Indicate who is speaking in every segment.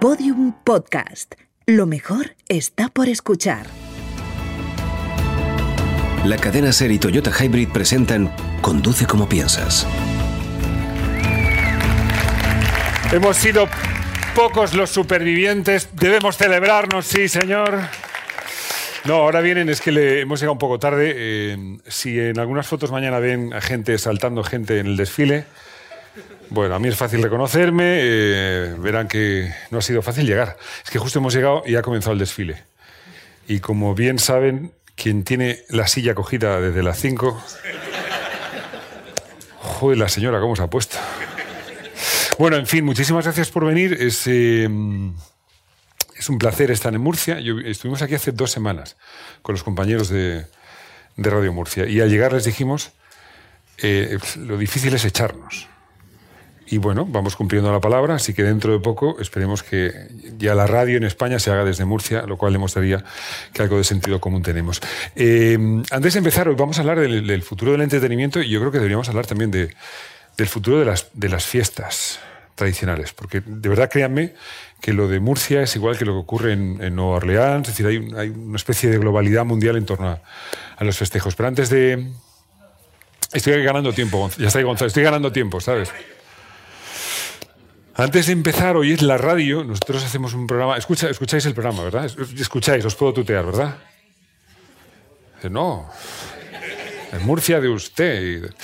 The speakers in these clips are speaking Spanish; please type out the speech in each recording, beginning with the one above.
Speaker 1: Podium Podcast. Lo mejor está por escuchar.
Speaker 2: La cadena Ser y Toyota Hybrid presentan Conduce como piensas.
Speaker 3: Hemos sido pocos los supervivientes. Debemos celebrarnos, sí, señor. No, ahora vienen, es que le hemos llegado un poco tarde. Eh, si en algunas fotos mañana ven a gente saltando gente en el desfile, bueno, a mí es fácil reconocerme, eh, verán que no ha sido fácil llegar. Es que justo hemos llegado y ha comenzado el desfile. Y como bien saben, quien tiene la silla cogida desde las 5... Joder, la señora, ¿cómo se ha puesto? Bueno, en fin, muchísimas gracias por venir. Es, eh, un placer estar en Murcia. estuvimos aquí hace dos semanas con los compañeros de, Radio Murcia y al llegar les dijimos, eh, lo difícil es echarnos. Y bueno, vamos cumpliendo la palabra, así que dentro de poco esperemos que ya la radio en España se haga desde Murcia, lo cual demostraría que algo de sentido común tenemos. Eh, antes de empezar, hoy vamos a hablar del, futuro del entretenimiento y yo creo que deberíamos hablar también de, del futuro de las, de las fiestas tradicionales, porque de verdad créanme que lo de Murcia es igual que lo que ocurre en, Nueva Orleans, es decir, hay, una especie de globalidad mundial en torno a, los festejos. Pero antes de... Estoy ganando tiempo, ya está Gonzalo, estoy ganando tiempo, ¿sabes? Antes de empezar, hoy es la radio, nosotros hacemos un programa, escucha, escucháis el programa, ¿verdad? Escucháis, os puedo tutear, ¿verdad? No, en Murcia de usted.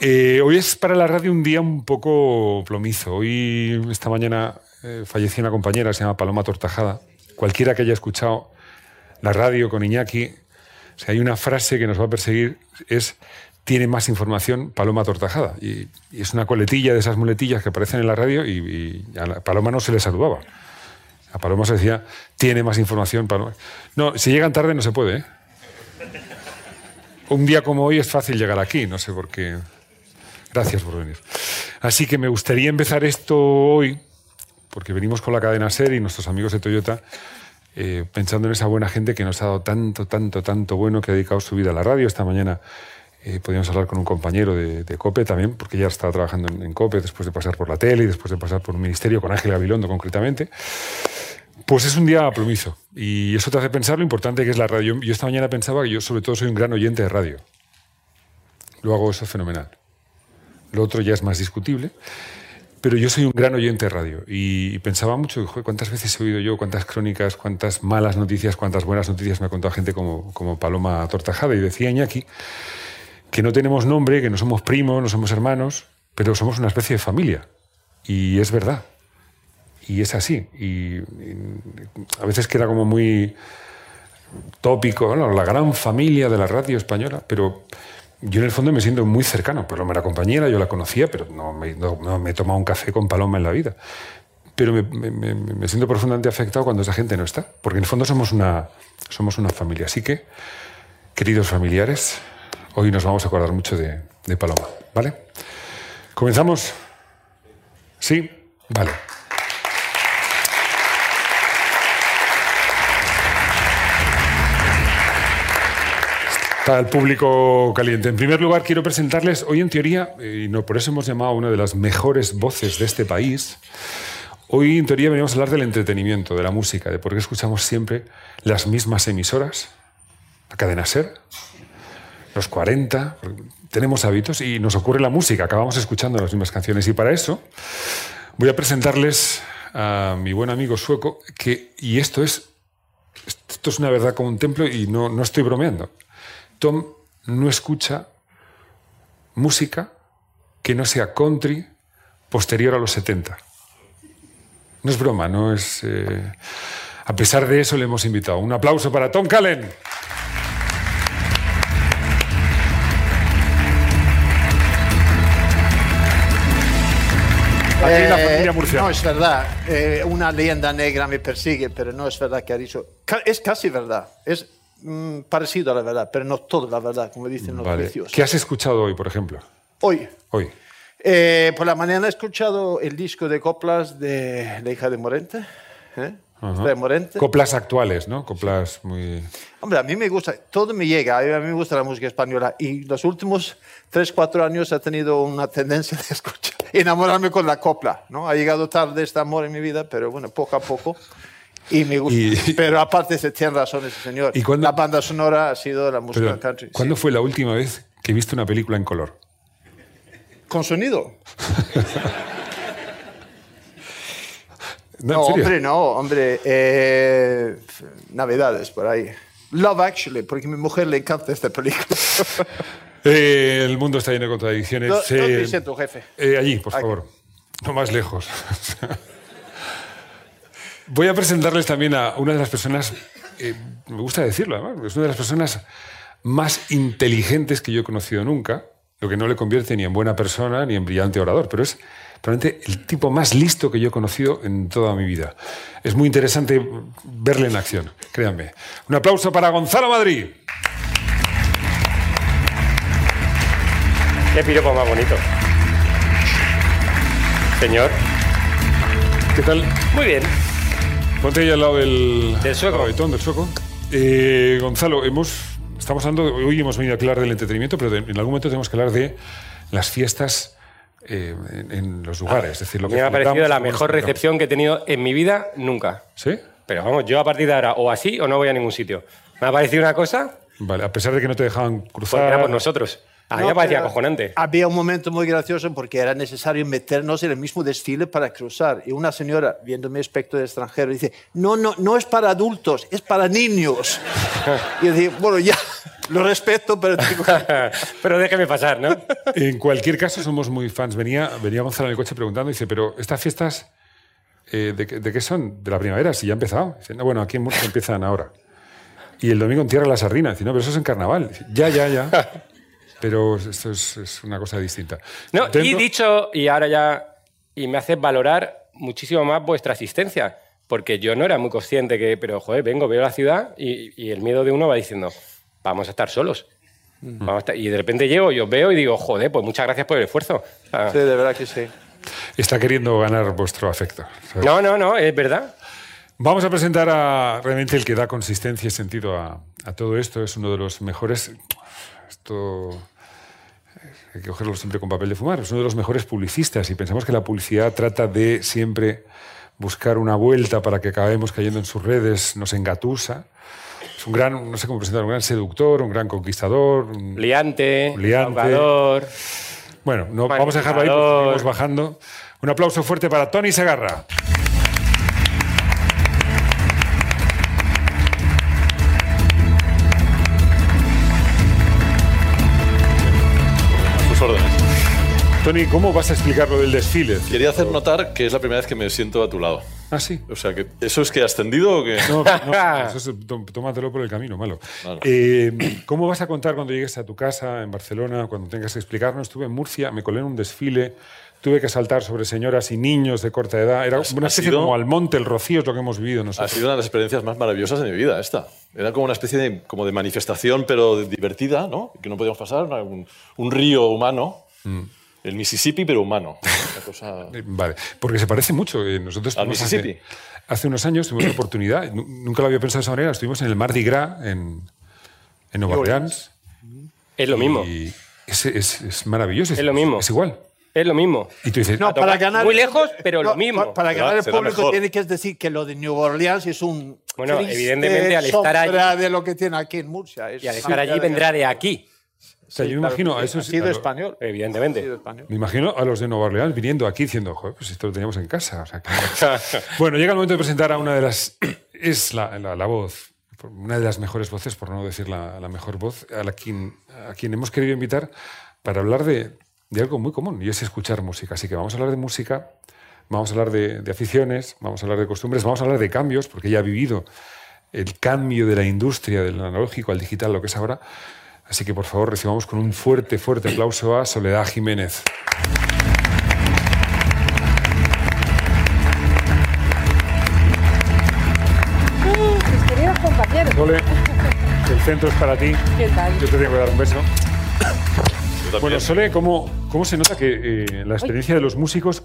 Speaker 3: Eh, hoy es para la radio un día un poco plomizo. Hoy, esta mañana, eh, falleció una compañera, se llama Paloma Tortajada. Cualquiera que haya escuchado la radio con Iñaki, hay una frase que nos va a perseguir, es tiene más información Paloma Tortajada. Y, es una coletilla de esas muletillas que aparecen en la radio y, a Paloma no se le saludaba. A Paloma se decía, tiene más información Paloma. No, si llegan tarde no se puede. ¿eh? Un día como hoy es fácil llegar aquí, no sé por qué. Gracias por venir. Así que me gustaría empezar esto hoy, porque venimos con la cadena SER y nuestros amigos de Toyota, eh, pensando en esa buena gente que nos ha dado tanto, tanto, tanto bueno, que ha dedicado su vida a la radio. Esta mañana eh, podíamos hablar con un compañero de, COPE también, porque ya estaba trabajando en, COPE después de pasar por la tele y después de pasar por un ministerio, con Ángel Gabilondo concretamente. Pues es un día plomizo y eso te hace pensar lo importante que es la radio. Yo esta mañana pensaba que yo sobre todo soy un gran oyente de radio. Lo hago eso fenomenal. Lo otro ya es más discutible. Pero yo soy un gran oyente de radio y, pensaba mucho, ¿cuántas veces he oído yo, cuántas crónicas, cuántas malas noticias, cuántas buenas noticias me ha contado gente como, como Paloma Tortajada? Y decía Iñaki que no tenemos nombre, que no somos primos, no somos hermanos, pero somos una especie de familia. Y es verdad. Y es así. Y, a veces queda como muy tópico, la gran familia de la radio española, pero yo en el fondo me siento muy cercano. Paloma era compañera, yo la conocía, pero no me, he tomado un café con Paloma en la vida. Pero me, siento profundamente afectado cuando esa gente no está, porque en el fondo somos una, somos una familia. Así que, queridos familiares, hoy nos vamos a acordar mucho de, de Paloma. ¿Vale? ¿Comenzamos? ¿Sí? Vale. Para el público caliente. En primer lugar, quiero presentarles hoy en teoría, y no por eso hemos llamado a una de las mejores voces de este país. Hoy en teoría venimos a hablar del entretenimiento, de la música, de por qué escuchamos siempre las mismas emisoras, la cadena Ser, los 40, tenemos hábitos y nos ocurre la música, acabamos escuchando las mismas canciones. Y para eso voy a presentarles a mi buen amigo sueco, que, y esto es, esto es una verdad como un templo y no, no estoy bromeando. Tom no escucha música que no sea country posterior a los 70. No es broma, no es... Eh, a pesar de eso le hemos invitado. Un aplauso para Tom Callen.
Speaker 4: Aquí la familia murciana. No es verdad. Eh, una leyenda negra me persigue, pero no es verdad que ha dicho. Es casi verdad. Es Mm, parecido a la verdad, pero no toda la verdad, como dicen los vale.
Speaker 3: ¿Qué has escuchado hoy, por ejemplo?
Speaker 4: Hoy.
Speaker 3: Hoy.
Speaker 4: Eh, por la mañana he escuchado el disco de coplas de La hija de Morente. ¿eh?
Speaker 3: Ajá.
Speaker 4: Morente.
Speaker 3: Coplas actuales, ¿no? Coplas muy...
Speaker 4: Hombre, a mí me gusta, todo me llega, a mí me gusta la música española y los últimos 3, 4 años he tenido una tendencia de escuchar, enamorarme con la copla, ¿no? Ha llegado tarde este amor en mi vida, pero bueno, poco a poco. Y me gusta.
Speaker 3: Y-
Speaker 4: pero aparte se tiene razón ese señor.
Speaker 3: ¿Y cuándo-
Speaker 4: La banda sonora ha sido la música
Speaker 3: Perdón,
Speaker 4: country.
Speaker 3: ¿Cuándo
Speaker 4: sí.
Speaker 3: fue la última vez que viste una película en color?
Speaker 4: ¿Con sonido?
Speaker 3: No,
Speaker 4: hombre, no, hombre. eh, Navidades, por ahí. Love Actually, porque a mi mujer le encanta esta película.
Speaker 3: Eh, el mundo está lleno de contradicciones.
Speaker 4: No,
Speaker 3: Eh,
Speaker 4: ¿Dónde dice tu jefe?
Speaker 3: eh, allí, por
Speaker 4: Aquí.
Speaker 3: favor. No más lejos. Voy a presentarles también a una de las personas, eh, me gusta decirlo, además, es una de las personas más inteligentes que yo he conocido nunca, lo que no le convierte ni en buena persona ni en brillante orador, pero es probablemente el tipo más listo que yo he conocido en toda mi vida. Es muy interesante verle en acción, créanme. Un aplauso para Gonzalo Madrid.
Speaker 5: Qué piropo más bonito. Señor.
Speaker 3: ¿Qué tal?
Speaker 5: Muy bien.
Speaker 3: Ponte ahí al lado del,
Speaker 5: Del sueco.
Speaker 3: gavetón, del sueco. Eh, Gonzalo, hemos, estamos hablando, hoy hemos venido a hablar del entretenimiento, pero de- en algún momento tenemos que hablar de las fiestas eh, en, en los lugares. Es decir, lo que
Speaker 5: me ha parecido la mejor recepción que he tenido en mi vida nunca.
Speaker 3: ¿Sí?
Speaker 5: Pero vamos, yo a partir de ahora o así o no voy a ningún sitio. Me ha parecido una cosa
Speaker 3: Vale, a pesar de que no te dejaban cruzar.
Speaker 5: porque era por nosotros. A mí
Speaker 4: No,
Speaker 5: parecía
Speaker 4: pero
Speaker 5: acojonante.
Speaker 4: Había un momento muy gracioso porque era necesario meternos en el mismo desfile para cruzar. Y una señora, viendo mi aspecto de extranjero, dice, no, no, no es para adultos, es para niños. y yo dije, bueno, ya, lo respeto, pero digo,
Speaker 5: Pero déjeme pasar, ¿no?
Speaker 3: En cualquier caso, somos muy fans. Venía, venía Gonzalo en el coche preguntando, dice, pero estas fiestas, eh, ¿de, qué- de qué son? ¿De la primavera? Si ya ha empezado. Dice, no, bueno, aquí en Murcia empiezan ahora. Y el domingo en Tierra la Sardina. Dice, no, pero eso es en carnaval. Dice, ya, ya, ya. Pero esto es, es una cosa distinta.
Speaker 5: No, y
Speaker 3: Dentro-
Speaker 5: dicho, y ahora ya, y me hace valorar muchísimo más vuestra asistencia, porque yo no era muy consciente que, pero joder, vengo, veo la ciudad y, y el miedo de uno va diciendo, vamos a estar solos. Vamos a estar- y de repente llego y os veo y digo, joder, pues muchas gracias por el esfuerzo. Sea,
Speaker 4: sí, de verdad que sí.
Speaker 3: Está queriendo ganar vuestro afecto. ¿sabes?
Speaker 5: no, no, no, es verdad.
Speaker 3: Vamos a presentar a realmente el que da consistencia y sentido a, a todo esto. Es uno de los mejores. Esto hay que cogerlo siempre con papel de fumar. Es uno de los mejores publicistas y pensamos que la publicidad trata de siempre buscar una vuelta para que acabemos cayendo en sus redes, nos engatusa. Es un gran, no sé cómo presentar, un gran seductor, un gran conquistador. un-
Speaker 5: Liante,
Speaker 3: Liante.
Speaker 5: ahogador.
Speaker 3: Bueno, no, vamos a dejarlo ahí porque seguimos bajando. Un aplauso fuerte para Tony Segarra. Tony, ¿cómo vas a explicar lo del desfile?
Speaker 6: Quería hacer notar que es la primera vez que me siento a tu lado.
Speaker 3: Ah, sí.
Speaker 6: O sea, que ¿eso es que has ascendido o que...?
Speaker 3: No, no, eso es, tó- tómatelo por el camino, malo.
Speaker 6: Vale.
Speaker 3: Eh, ¿Cómo vas a contar cuando llegues a tu casa en Barcelona, cuando tengas que explicarnos? Estuve en Murcia, me colé en un desfile, tuve que saltar sobre señoras y niños de corta edad. Era una
Speaker 6: ha
Speaker 3: especie
Speaker 6: sido-
Speaker 3: como al monte, el rocío es lo que hemos vivido
Speaker 6: Ha
Speaker 3: nosotros.
Speaker 6: sido una de las experiencias más maravillosas de mi vida esta. Era como una especie de, como de manifestación, pero divertida, ¿no? Que no podíamos pasar, un, un río humano, el Mississippi, pero humano. Cosa...
Speaker 3: Eh, Vale, porque se parece mucho. eh, Nosotros
Speaker 6: ¿Al Mississippi?
Speaker 3: Hace, hace unos años tuvimos la oportunidad, nu- nunca lo había pensado de esa manera, estuvimos en el Mardi Gras en, en Nueva Orleans.
Speaker 5: Es lo mismo.
Speaker 3: Y es, es- es maravilloso.
Speaker 5: Es lo mismo.
Speaker 3: Es igual.
Speaker 5: Es lo mismo.
Speaker 3: Y tú dices,
Speaker 4: No, para
Speaker 5: tocar
Speaker 4: ganar,
Speaker 5: muy lejos, pero lo mismo.
Speaker 4: pa- Para ganar el público
Speaker 6: mejor.
Speaker 4: tiene que decir que lo de New Orleans es un.
Speaker 5: Bueno, evidentemente, al estar allí-
Speaker 4: de lo que tiene aquí en Murcia. Es
Speaker 5: Y al estar allí vendrá de aquí,
Speaker 3: o sea, yo me
Speaker 4: claro,
Speaker 3: imagino a
Speaker 4: sí,
Speaker 3: esos.
Speaker 4: Ha sido
Speaker 3: a lo-
Speaker 4: español.
Speaker 5: evidentemente.
Speaker 4: Ha sido español.
Speaker 3: Me imagino a los de Nueva Orleans viniendo aquí diciendo, joder, pues esto lo teníamos en casa. O sea, que- bueno, llega el momento de presentar a una de las. Es la, la- la voz, una de las mejores voces, por no decir la, la mejor voz, a, la quien, a quien hemos querido invitar para hablar de, de algo muy común y es escuchar música. Así que vamos a hablar de música, vamos a hablar de, de aficiones, vamos a hablar de costumbres, vamos a hablar de cambios, porque ella ha vivido el cambio de la industria del analógico al digital, lo que es ahora. Así que por favor recibamos con un fuerte, fuerte aplauso a Soledad Jiménez.
Speaker 7: Mis queridos compañeros,
Speaker 3: Sole, el centro es para ti.
Speaker 7: ¿qué tal?
Speaker 3: Yo te tengo que dar un beso.
Speaker 6: Yo.
Speaker 3: Bueno, Sole, ¿cómo, cómo se nota que eh, la experiencia de los músicos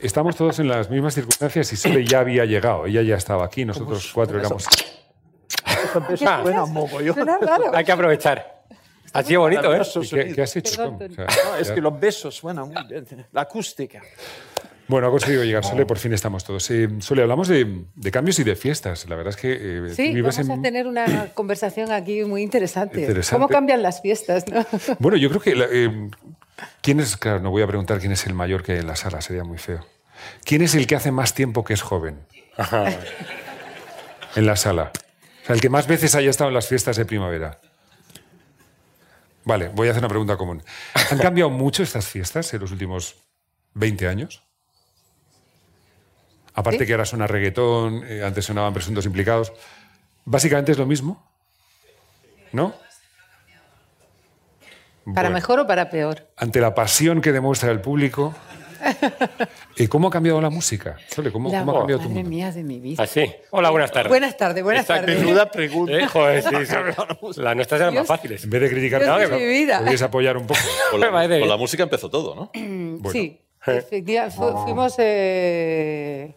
Speaker 3: estamos todos en las mismas circunstancias y Sole ya había llegado. Ella ya estaba aquí, nosotros cuatro éramos...
Speaker 4: Eso. Suena
Speaker 7: raro.
Speaker 5: Hay que aprovechar. Ha sido bonito, ¿eh?
Speaker 3: ¿Qué, has hecho?
Speaker 7: Perdón?
Speaker 3: O sea,
Speaker 4: No, es que los besos suenan muy bien. La acústica.
Speaker 3: Bueno, ha conseguido llegar Sole, por fin estamos todos. Eh, Sole, hablamos de, de cambios y de fiestas. La verdad es que eh,
Speaker 7: Sí, vamos
Speaker 3: en...
Speaker 7: a tener una conversación aquí muy interesante.
Speaker 3: Interesante.
Speaker 7: ¿Cómo cambian las fiestas? no?
Speaker 3: Bueno, yo creo que... la- eh, ¿Quién es...? Claro, no voy a preguntar quién es el mayor que hay en la sala, sería muy feo. ¿Quién es el que hace más tiempo que es joven? en la sala. O sea, el que más veces haya estado en las fiestas de primavera. Vale, voy a hacer una pregunta común. ¿Han cambiado mucho estas fiestas en los últimos 20 años? Aparte
Speaker 7: Sí.
Speaker 3: que ahora suena reggaetón, eh, antes sonaban presuntos implicados. ¿Básicamente es lo mismo? ¿No?
Speaker 7: ¿Para
Speaker 3: Bueno,
Speaker 7: mejor o para peor?
Speaker 3: Ante la pasión que demuestra el público. ¿Y cómo ha cambiado la música? Sole, ¿cómo,
Speaker 7: La-
Speaker 3: cómo ha cambiado tu mundo?
Speaker 7: mía de mi vida.
Speaker 5: Así. Hola, buenas tardes.
Speaker 7: Buenas tardes, buenas tardes.
Speaker 4: Menuda pregunta.
Speaker 5: Eh, joder, sí, sí. Las nuestras eran más fáciles.
Speaker 3: En vez de criticar,
Speaker 7: Dios
Speaker 3: nada,
Speaker 7: mi vida.
Speaker 3: apoyar un poco.
Speaker 6: Con la, con música empezó todo, ¿no?
Speaker 3: Bueno.
Speaker 7: Sí, efectivamente. fu- fuimos, eh,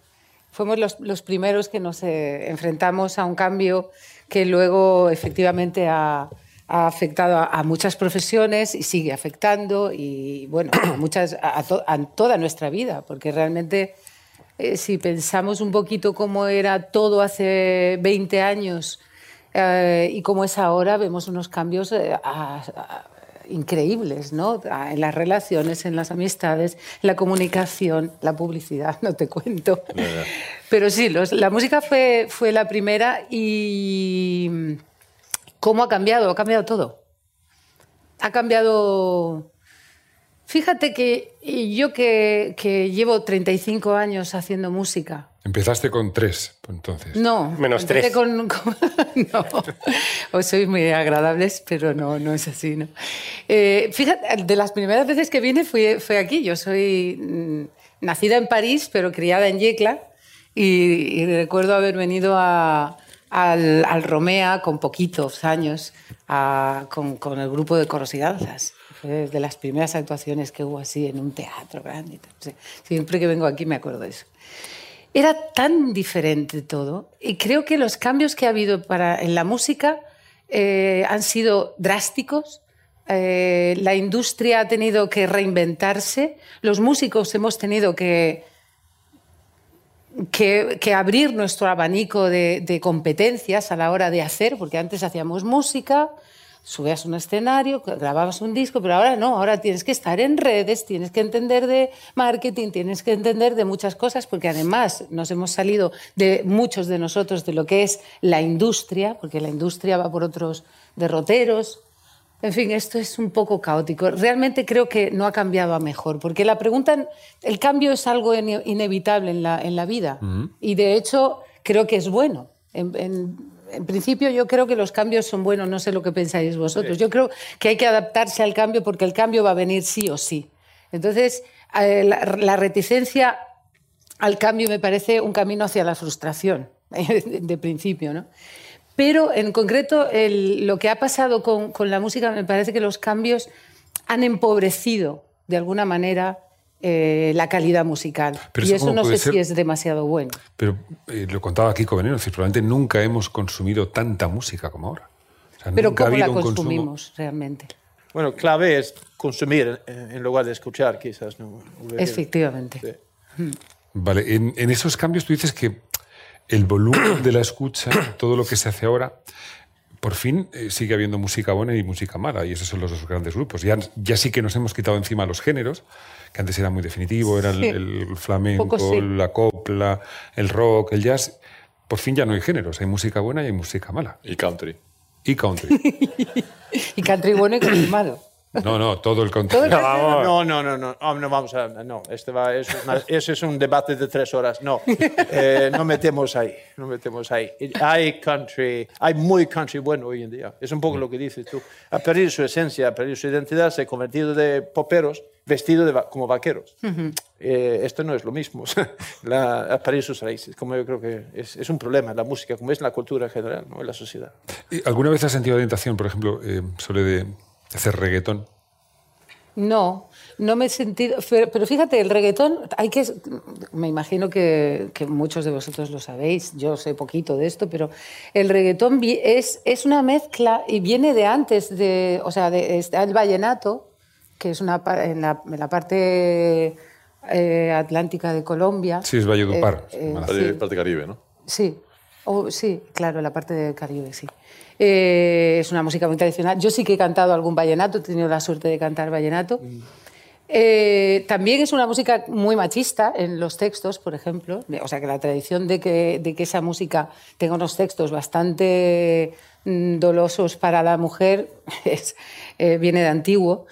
Speaker 7: fuimos los, los primeros que nos eh, enfrentamos a un cambio que luego efectivamente ha, ha afectado a, a muchas profesiones y sigue afectando y bueno, a, muchas, a, to- a toda nuestra vida, porque realmente eh, si pensamos un poquito cómo era todo hace 20 años eh, y cómo es ahora, vemos unos cambios eh, increíbles, ¿no? En las relaciones, en las amistades, la comunicación, la publicidad, no te cuento. Pero sí, los- la música fue, fue la primera y ¿cómo ha cambiado? Ha cambiado todo. Ha cambiado... Fíjate que yo que, que llevo 35 años haciendo música,
Speaker 3: Empezaste con tres, entonces.
Speaker 7: no.
Speaker 5: Menos tres.
Speaker 7: Con, con- no. Os sois muy agradables, pero no, no es así, ¿no? Eh, fíjate, de las primeras veces que vine fue, fue aquí. Yo soy mm, nacida en París, pero criada en Yecla. Y, y recuerdo haber venido a- al, al Romea con poquitos años a- con, con el grupo de coros y danzas. Fue de las primeras actuaciones que hubo así en un teatro grande. Siempre que vengo aquí me acuerdo de eso. Era tan diferente todo y creo que los cambios que ha habido para, en la música eh, han sido drásticos. Eh, la industria ha tenido que reinventarse, los músicos hemos tenido que, que, abrir nuestro abanico de, de competencias a la hora de hacer, porque antes hacíamos música, subías un escenario, grababas un disco, pero ahora no, ahora tienes que estar en redes, tienes que entender de marketing, tienes que entender de muchas cosas, porque además nos hemos salido de muchos de nosotros de lo que es la industria, porque la industria va por otros derroteros. En fin, esto es un poco caótico. Realmente creo que no ha cambiado a mejor, porque la pregunta, el cambio es algo ine- inevitable en la, en la vida y de hecho creo que es bueno. En, en- en principio yo creo que los cambios son buenos, no sé lo que pensáis vosotros. Yo creo que hay que adaptarse al cambio porque el cambio va a venir sí o sí. Entonces, eh, la, la reticencia al cambio me parece un camino hacia la frustración, de principio, ¿no? Pero en concreto el- lo que ha pasado con, con la música me parece que los cambios han empobrecido de alguna manera eh, la calidad musical.
Speaker 3: Pero
Speaker 7: y
Speaker 3: eso
Speaker 7: no sé
Speaker 3: ser?
Speaker 7: si es demasiado bueno.
Speaker 3: Pero eh, lo contaba Kiko Veneno, es decir, probablemente nunca hemos consumido tanta música como ahora. O sea,
Speaker 7: Pero ¿cómo la
Speaker 3: un consumo-
Speaker 7: consumimos realmente?
Speaker 4: Bueno, clave es consumir eh, en lugar de escuchar, quizás. ¿no?
Speaker 7: Efectivamente.
Speaker 4: Sí.
Speaker 3: Vale, en, en esos cambios tú dices que el volumen de la escucha, todo lo que se hace ahora, por fin eh, sigue habiendo música buena y música mala, y esos son los dos grandes grupos. Ya, ya sí que nos hemos quitado encima los géneros, que antes era muy definitivo, era el,
Speaker 7: Sí.
Speaker 3: el flamenco,
Speaker 7: sí.
Speaker 3: la copla, el rock, el jazz. Por fin ya no hay géneros, hay música buena y hay música mala.
Speaker 6: Y country.
Speaker 3: Y country.
Speaker 7: Y country bueno y country malo.
Speaker 3: No, no, todo el
Speaker 7: el-
Speaker 4: No, no, no, no, oh, no vamos a, no, este va, eso, es una- eso es un debate de tres horas. No, eh, no metemos ahí, no metemos ahí. Hay country, hay muy country bueno hoy en día. Es un poco lo que dices tú. Ha perdido su esencia, ha perdido su identidad, se ha convertido de poperos vestidos de va- como vaqueros. Eh, esto no es lo mismo. La, ha perdido sus raíces, como yo creo que es, es un problema en la música, como es en la cultura en general, ¿no? en la sociedad.
Speaker 3: ¿Y ¿Alguna vez has sentido la tentación, por ejemplo, eh, sobre de hacer reggaetón?
Speaker 7: No, no me he sentido. Pero, fíjate, el reggaetón, hay que. Me imagino que, que muchos de vosotros lo sabéis, yo sé poquito de esto, pero el reggaetón es, es una mezcla y viene de antes, de, o sea, de, está el vallenato, que es una, pa- en, la, en la parte eh, atlántica de Colombia.
Speaker 3: Sí, es Valledupar.
Speaker 7: Eh, eh, sí.
Speaker 6: parte Caribe, ¿no?
Speaker 7: Sí, o- sí, claro, la parte del Caribe, sí. Eh, es una música muy tradicional. Yo sí que he cantado algún vallenato, he tenido la suerte de cantar vallenato. Eh, también es una música muy machista en los textos, por ejemplo. O sea, que la tradición de que, de que esa música tenga unos textos bastante mm, dolosos para la mujer es, eh, viene de antiguo.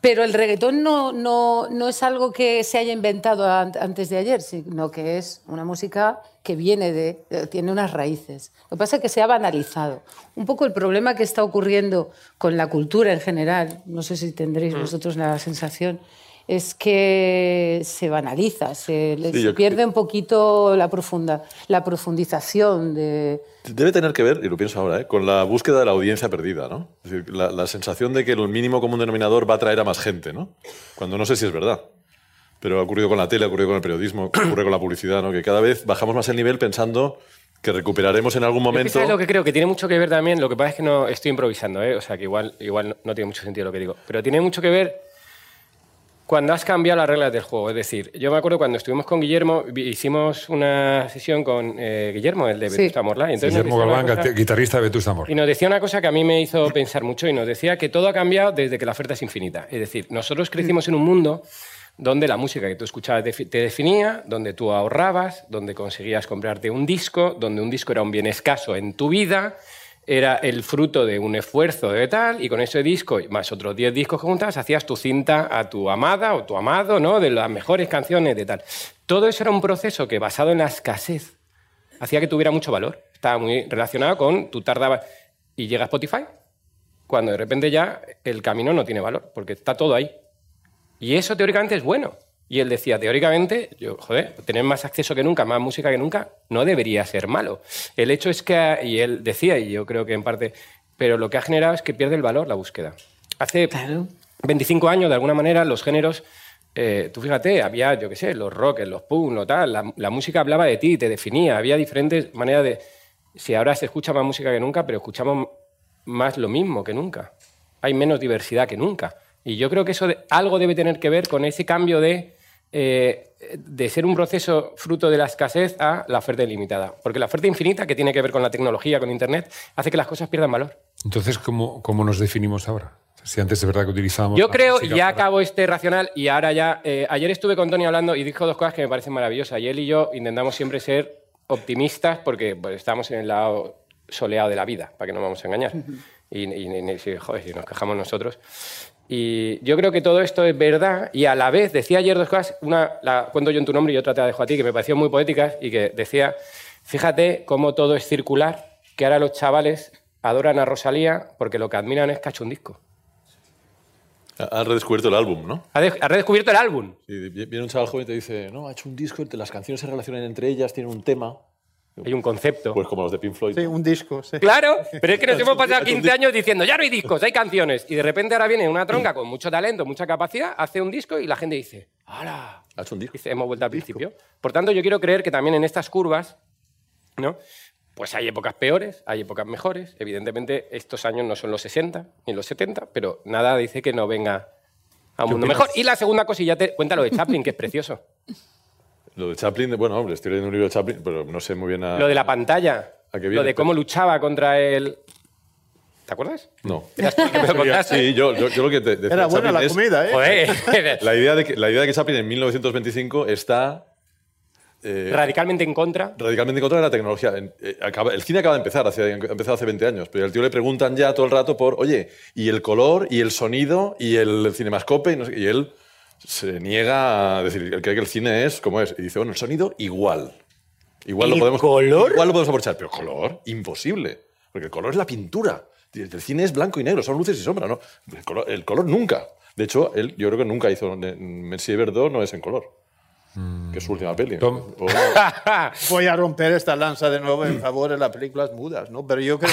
Speaker 7: Pero el reggaetón no, no, no es algo que se haya inventado an- antes de ayer, sino que es una música que viene de, tiene unas raíces. Lo que pasa es que se ha banalizado. Un poco el problema que está ocurriendo con la cultura en general, no sé si tendréis vosotros la sensación, es que se banaliza, se,
Speaker 6: Sí,
Speaker 7: se pierde un poquito la, profunda, la profundización de...
Speaker 6: Debe tener que ver, y lo pienso ahora, ¿eh? con la búsqueda de la audiencia perdida, ¿no? Es decir, la, la sensación de que el mínimo común denominador va a atraer a más gente, ¿no? Cuando no sé si es verdad. Pero ha ocurrido con la tele, ha ocurrido con el periodismo, ocurre con la publicidad, ¿no? Que cada vez bajamos más el nivel pensando que recuperaremos en algún
Speaker 5: es
Speaker 6: momento.
Speaker 5: ¿sabes lo que creo? Que tiene mucho que ver también, lo que pasa es que no estoy improvisando, ¿eh? o sea que igual, igual no, no tiene mucho sentido lo que digo, pero tiene mucho que ver cuando has cambiado las reglas del juego. Es decir, yo me acuerdo cuando estuvimos con Guillermo, hicimos una sesión con eh, Guillermo, el de
Speaker 7: Sí.
Speaker 5: Vetusta Morla, y entonces
Speaker 3: Guillermo Galván,
Speaker 5: cosa-
Speaker 3: guitarrista de Vetusta Morla.
Speaker 5: y nos decía una cosa que a mí me hizo pensar mucho y nos decía que todo ha cambiado desde que la oferta es infinita. Es decir, nosotros crecimos en un mundo donde la música que tú escuchabas te definía, donde tú ahorrabas, donde conseguías comprarte un disco, donde un disco era un bien escaso en tu vida, era el fruto de un esfuerzo de tal, y con ese disco, más otros 10 discos que juntas, hacías tu cinta a tu amada o tu amado, ¿no? De las mejores canciones, de tal. Todo eso era un proceso que, basado en la escasez, hacía que tuviera mucho valor. Estaba muy relacionado con tú tardabas y llega Spotify cuando de repente ya el camino no tiene valor porque está todo ahí. Y eso teóricamente es bueno. Y él decía, teóricamente, yo, joder, tener más acceso que nunca, más música que nunca, no debería ser malo. El hecho es que, y él decía, y yo creo que en parte, pero lo que ha generado es que pierde el valor la búsqueda. Hace
Speaker 7: Claro.
Speaker 5: 25 años, de alguna manera, los géneros, eh, tú fíjate, había, yo qué sé, los rock, los punk, lo tal, la, la música hablaba de ti, te definía, había diferentes maneras de... Si ahora se escucha más música que nunca, pero escuchamos más lo mismo que nunca. Hay menos diversidad que nunca. Y yo creo que eso de- algo debe tener que ver con ese cambio de, eh, de ser un proceso fruto de la escasez a la oferta ilimitada. Porque la oferta infinita, que tiene que ver con la tecnología, con Internet, hace que las cosas pierdan valor.
Speaker 3: Entonces, ¿cómo, ¿cómo nos definimos ahora? Si antes de verdad que utilizábamos.
Speaker 5: Yo creo, y ya
Speaker 3: para-
Speaker 5: acabo este racional, y ahora ya. eh, ayer estuve con Tony hablando y dijo dos cosas que me parecen maravillosas. Y él y yo intentamos siempre ser optimistas porque pues, estamos en el lado soleado de la vida, para que no vamos a engañar. Y, y- y- si, joder, si nos quejamos nosotros. Y yo creo que todo esto es verdad y a la vez decía ayer dos cosas, una la cuento yo en tu nombre y otra te la dejo a ti, que me pareció muy poéticas y que decía, fíjate cómo todo es circular, que ahora los chavales adoran a Rosalía porque lo que admiran es cacho un disco.
Speaker 6: Ha redescubierto el álbum, ¿no?
Speaker 5: Ha, de- ha redescubierto el álbum.
Speaker 6: Y viene un chaval joven y te dice, no, ha hecho un disco, las canciones se relacionan entre ellas, tienen un tema.
Speaker 5: Hay un concepto.
Speaker 6: Pues como los de Pink Floyd.
Speaker 4: Sí, un disco, sí.
Speaker 5: Claro, pero es que nos hemos pasado
Speaker 6: Ha hecho un
Speaker 5: 15 años diciendo, ya no hay discos, hay canciones. Y de repente ahora viene una tronca con mucho talento, mucha capacidad, hace un disco y la gente dice, ¡hala!
Speaker 6: Ha hecho un disco.
Speaker 5: Dice, hemos vuelto al principio. Por tanto, yo quiero creer que también en estas curvas, ¿no? Pues hay épocas peores, hay épocas mejores. Evidentemente, estos años no son los 60 ni los 70, pero nada dice que no venga a un mundo
Speaker 3: opinas?
Speaker 5: mejor. Y la segunda cosilla, te cuenta lo de Chaplin, que es precioso.
Speaker 6: Lo de Chaplin, bueno, hombre, estoy leyendo un libro de Chaplin, pero no sé muy bien a...
Speaker 5: Lo de la pantalla,
Speaker 6: ¿A qué viene?
Speaker 5: lo de cómo luchaba contra el... ¿Te acuerdas?
Speaker 6: No. Sí, yo, yo, yo lo que te decía
Speaker 4: Era buena
Speaker 6: Chaplin
Speaker 4: la
Speaker 6: es
Speaker 4: comida, ¿eh?
Speaker 5: Joder.
Speaker 6: La idea, de que, la idea de que Chaplin en 1925 está eh,
Speaker 5: radicalmente en contra.
Speaker 6: radicalmente en contra de la tecnología. Eh, el cine acaba de empezar, hace, ha empezado hace 20 años, pero al tío le preguntan ya todo el rato por, oye, y el color, y el sonido, y el cinemascope, y, no sé- y él se niega a decir, él cree que el cine es como es. Y dice, bueno, el sonido igual. Igual lo
Speaker 5: ¿El
Speaker 6: podemos,
Speaker 5: color?
Speaker 6: Igual lo podemos aprovechar, pero color, imposible. Porque el color es la pintura. El cine es blanco y negro, son luces y sombras, ¿no? El color, el color nunca. De hecho, él, yo creo que nunca hizo. Messi Verdot no es en color. Que es su última peli.
Speaker 3: Tom.
Speaker 4: Voy a romper esta lanza de nuevo en favor de las películas mudas, ¿no? Pero yo creo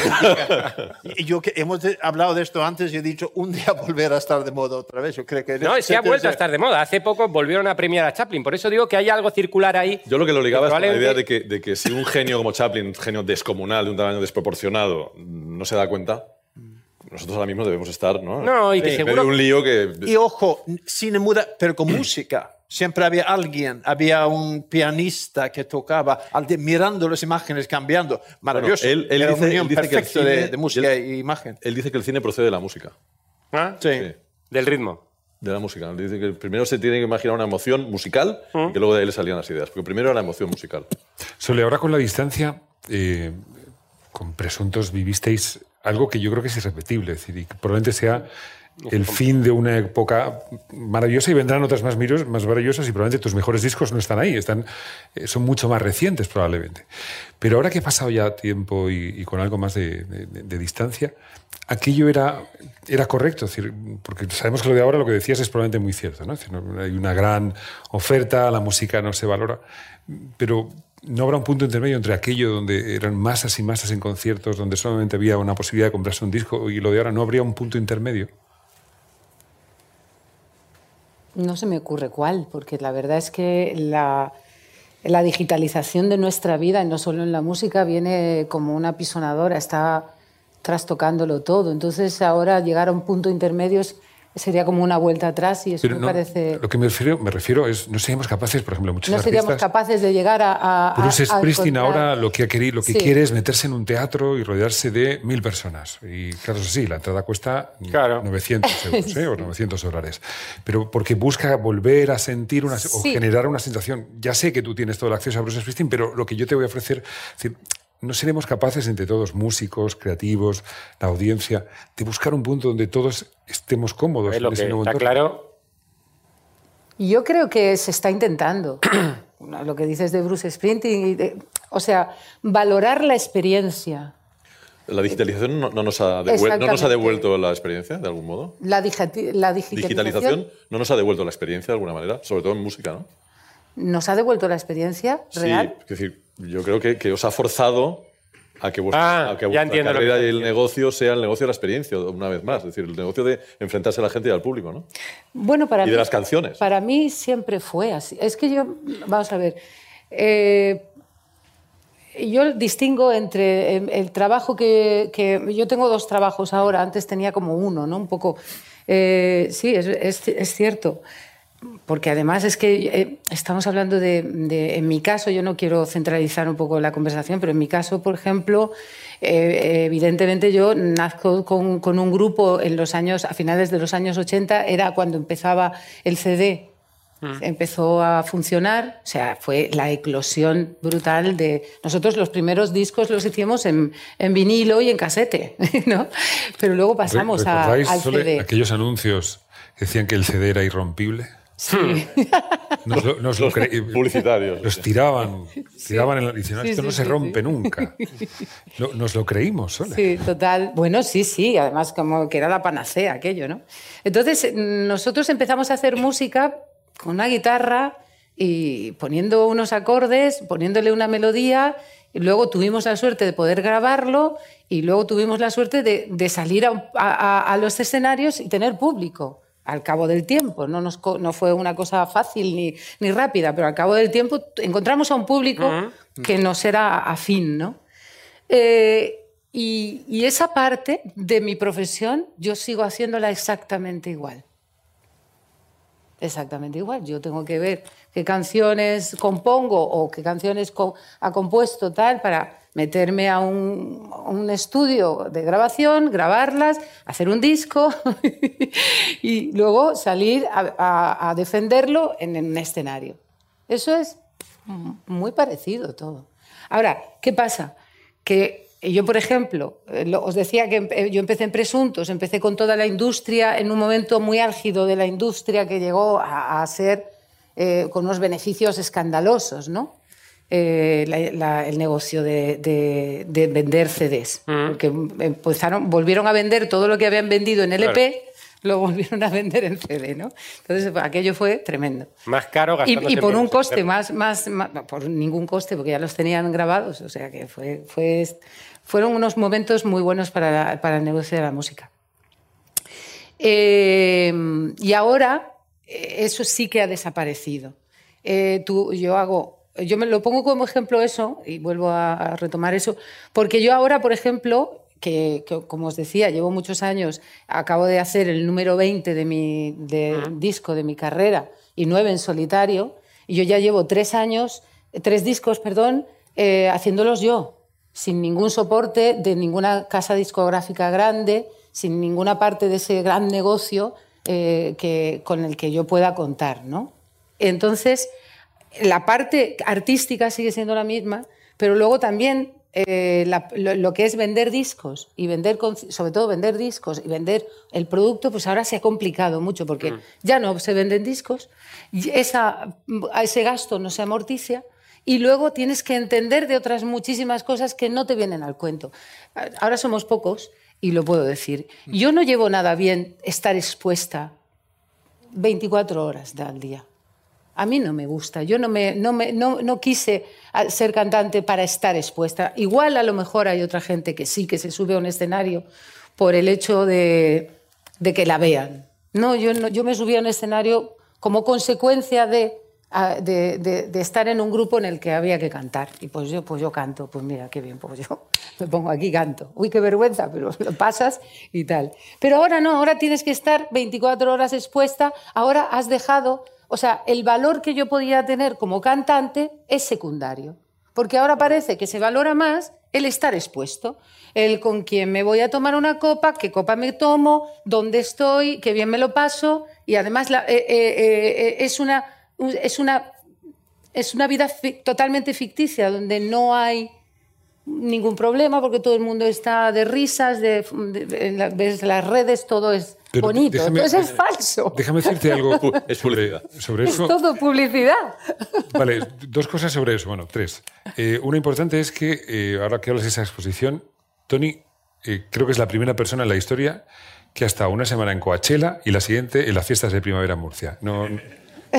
Speaker 4: que, yo que hemos hablado de esto antes y he dicho un día volver a estar de moda otra vez. Yo creo que
Speaker 5: No, es que ha vuelto a estar de moda. Hace poco volvieron a premiar a Chaplin. Por eso digo que hay algo circular ahí.
Speaker 6: Yo lo que lo ligaba es con la idea de que, de que si un genio como Chaplin, un genio descomunal, de un tamaño desproporcionado, no se da cuenta, nosotros ahora mismo debemos estar ¿no?
Speaker 5: No, y que
Speaker 6: en
Speaker 5: seguro-
Speaker 6: un lío que...
Speaker 4: Y ojo, cine muda, pero con música. Siempre había alguien, había un pianista que tocaba, mirando las imágenes, cambiando. Maravilloso.
Speaker 6: Él- él
Speaker 4: Era
Speaker 6: dice-
Speaker 4: una unión
Speaker 6: él dice que el
Speaker 4: perfecta de,
Speaker 6: cine-
Speaker 4: de música
Speaker 6: él-
Speaker 4: e imagen.
Speaker 6: Él dice que el cine procede de la música.
Speaker 5: ¿Ah?
Speaker 4: Sí.
Speaker 6: Sí.
Speaker 5: Del ritmo.
Speaker 6: De la música. Él dice que primero se tiene que imaginar una emoción musical y que luego de ahí le salían las ideas. Porque primero era la emoción musical.
Speaker 3: Sole, ahora con la distancia, eh, con presuntos vivisteis algo que yo creo que es irrepetible, es decir, y que probablemente sea el fin de una época maravillosa y vendrán otras más, más maravillosas y probablemente tus mejores discos no están ahí, están, eh, son mucho más recientes probablemente. Pero ahora que ha pasado ya tiempo y, y con algo más de, de- de- distancia, aquello era, era correcto, es decir, porque sabemos que lo de ahora, lo que decías, es probablemente muy cierto. ¿no? Es decir, hay una gran oferta, la música no se valora, pero no habrá un punto intermedio entre aquello donde eran masas y masas en conciertos, donde solamente había una posibilidad de comprarse un disco y lo de ahora, ¿no habría un punto intermedio?
Speaker 7: No se me ocurre cuál, porque la verdad es que la, digitalización de nuestra vida, no solo en la música, viene como una pisonadora, está trastocándolo todo. Entonces ahora llegar a un punto intermedio es- sería como una vuelta atrás y eso
Speaker 3: Pero
Speaker 7: me
Speaker 3: no,
Speaker 7: parece...
Speaker 3: Lo que me refiero, me refiero es, no seríamos capaces, por ejemplo, muchos
Speaker 7: No seríamos
Speaker 3: artistas...
Speaker 7: capaces de llegar a... a- a-
Speaker 3: Bruce Springsteen
Speaker 7: encontrar-
Speaker 3: ahora lo que, ha querido, lo que
Speaker 7: Sí.
Speaker 3: quiere es meterse en un teatro y rodearse de mil personas. Y claro, eso sí, la entrada cuesta
Speaker 5: Claro.
Speaker 3: 900 euros ¿eh? o 900 dólares. Pero porque busca volver a sentir una, o
Speaker 7: Sí.
Speaker 3: generar una sensación. Ya sé que tú tienes todo el acceso a Bruce Springsteen, pero lo que yo te voy a ofrecer... es decir, no seremos capaces entre todos, músicos, creativos, la audiencia, de buscar un punto donde todos estemos cómodos
Speaker 5: Es lo
Speaker 3: en ese
Speaker 5: que
Speaker 3: nuevo
Speaker 5: está
Speaker 3: entorno?
Speaker 5: claro.
Speaker 7: Yo creo que se está intentando. Lo que dices de Bruce Springsteen, y de- o sea, valorar la experiencia.
Speaker 6: La digitalización no, no nos ha devuel- no nos ha
Speaker 7: Exactamente.
Speaker 6: devuelto la experiencia, de algún modo.
Speaker 7: La, digiti- la digitalización,
Speaker 6: Digitalización no nos ha devuelto la experiencia de alguna manera, sobre todo en música, ¿no?
Speaker 7: nos ha devuelto la experiencia real.
Speaker 6: Sí, es decir, yo creo que, que os ha forzado a que vuestra,
Speaker 5: Ah,
Speaker 6: a que
Speaker 5: ya
Speaker 6: vuestra
Speaker 5: entiendo lo que
Speaker 6: carrera y el negocio sea el negocio de la experiencia, una vez más. Es decir, el negocio de enfrentarse a la gente y al público, ¿no?
Speaker 7: Bueno, para
Speaker 6: Y de las canciones.
Speaker 7: Para mí siempre fue así. Es que yo, vamos a ver, eh, yo distingo entre el, el trabajo que, que- Yo tengo dos trabajos ahora, antes tenía como uno, ¿no? Un poco... eh, sí, es, es- es cierto. Porque además es que eh, estamos hablando de, de- En mi caso, yo no quiero centralizar un poco la conversación, pero en mi caso, por ejemplo, eh, evidentemente yo nazco con, con un grupo en los años, a finales de los años 80, era cuando empezaba el CD empezó a funcionar, o sea, fue la eclosión brutal de... Nosotros los primeros discos los hicimos en, en vinilo y en casete, ¿no? Pero luego pasamos a-
Speaker 3: ¿Recordáis,
Speaker 7: al CD.
Speaker 3: aquellos anuncios que decían que el CD era irrompible?
Speaker 7: Sí.
Speaker 3: Nos lo, nos lo
Speaker 6: publicitarios.
Speaker 3: Los tiraban, tiraban en la dicen,
Speaker 7: Sí,
Speaker 3: esto
Speaker 7: sí,
Speaker 3: no se rompe nunca. Nos lo creímos, Sole.
Speaker 7: Sí, total. Bueno, sí, sí, además como que era la panacea aquello, ¿no? Entonces, nosotros empezamos a hacer música con una guitarra y poniendo unos acordes, poniéndole una melodía, y luego tuvimos la suerte de poder grabarlo y luego tuvimos la suerte de, de salir a los escenarios y tener público al cabo del tiempo. No, nos no fue una cosa fácil ni, ni rápida, pero al cabo del tiempo encontramos a un público que nos era afín, ¿no? Eh, y, y esa parte de mi profesión yo sigo haciéndola exactamente igual. Exactamente igual. Yo tengo que ver qué canciones compongo o qué canciones co- ha compuesto tal para meterme a un, un estudio de grabación, grabarlas, hacer un disco y luego salir a, defenderlo en un escenario. Eso es muy parecido todo. Ahora, ¿qué pasa? Que yo, por ejemplo, eh, os decía que yo empecé en Presuntos, empecé con toda la industria en un momento muy álgido de la industria que llegó a, a ser eh, con unos beneficios escandalosos, ¿no? Eh, la- la- el negocio de, de- de vender CDs. Porque empezaron, volvieron a vender todo lo que habían vendido en LP, lo volvieron a vender en CD, ¿no? Entonces, aquello fue tremendo.
Speaker 5: Más caro
Speaker 7: Y,
Speaker 5: gastándose
Speaker 7: y por un coste más, más, más- por ningún coste, porque ya los tenían grabados, o sea que fue, fue, fueron unos momentos muy buenos para, la- para el negocio de la música. Eh, y ahora eh, eso sí que ha desaparecido. Eh, tú, yo hago, yo me lo pongo como ejemplo eso y vuelvo a, a retomar eso, porque yo ahora, por ejemplo, que, que, como os decía, llevo muchos años, acabo de hacer el número 20 de mi de disco de mi carrera y nueve en solitario, y yo ya llevo tres años, tres discos, perdón, eh, haciéndolos yo, sin ningún soporte de ninguna casa discográfica grande, sin ninguna parte de ese gran negocio eh, que, con el que yo pueda contar, ¿no? Entonces, la parte artística sigue siendo la misma, pero luego también eh, la- lo, lo que es vender discos y vender, sobre todo vender discos y vender el producto, pues ahora se ha complicado mucho porque ya no se venden discos, y esa, ese gasto no se amorticia y luego tienes que entender de otras muchísimas cosas que no te vienen al cuento. Ahora somos pocos y lo puedo decir. Yo no llevo nada bien estar expuesta 24 horas al día. A mí no me gusta. Yo no, me, no, me, no, no quise ser cantante para estar expuesta. Igual a lo mejor hay otra gente que sí, que se sube a un escenario por el hecho de, de que la vean. No yo, no, yo me subí a un escenario como consecuencia de, de, de- estar en un grupo en el que había que cantar. Y pues yo, pues yo canto. Pues mira, qué bien, pues yo me pongo aquí canto. Uy, qué vergüenza, pero lo pasas y tal. Pero ahora no, ahora tienes que estar 24 horas expuesta. Ahora has dejado o sea, el valor que yo podía tener como cantante es secundario. Porque ahora parece que se valora más el estar expuesto. El con quién me voy a tomar una copa, qué copa me tomo, dónde estoy, qué bien me lo paso. Y además eh, eh, eh, es, una, es, una, es una vida totalmente ficticia, donde no hay ningún problema, porque todo el mundo está de risas, de, ves las redes, todo es
Speaker 3: Pero
Speaker 7: bonito.
Speaker 3: déjame-
Speaker 7: Entonces es falso.
Speaker 3: Déjame decirte algo
Speaker 6: Es
Speaker 3: sobre,
Speaker 6: publicidad.
Speaker 3: sobre
Speaker 7: Es
Speaker 3: eso.
Speaker 7: todo publicidad.
Speaker 3: Vale, dos cosas sobre eso. Bueno, tres. Eh, una importante es que, eh, ahora que hablas de esa exposición, Tony eh, creo que es la primera persona en la historia que ha estado una semana en Coachella y la siguiente en las fiestas de primavera en Murcia. No,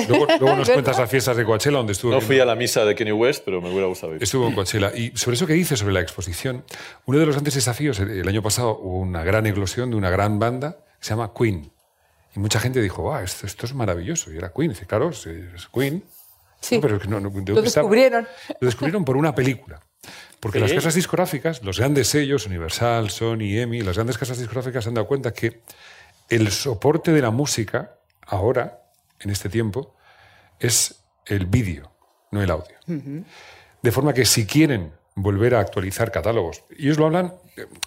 Speaker 3: luego, luego nos cuentas las fiestas de Coachella donde estuvo.
Speaker 6: No fui a la misa de Kenny West, pero me hubiera gustado ir.
Speaker 3: Estuvo en Coachella. Y sobre eso que dices sobre la exposición, uno de los grandes desafíos, el el año pasado hubo una gran eclosión de una gran banda se llama Queen. Y mucha gente dijo, wow, esto, esto es maravilloso. Y era Queen. Y dice, claro, es, es Queen.
Speaker 7: Sí.
Speaker 3: No, pero es que no- no- ¿de
Speaker 7: Lo descubrieron.
Speaker 3: Lo descubrieron por una película. Porque las casas discográficas, los grandes sellos, Universal, Sony, EMI, las grandes casas discográficas se han dado cuenta que el soporte de la música, ahora, en este tiempo, es el vídeo, no el audio. De forma que si quieren volver a actualizar catálogos, ellos lo hablan,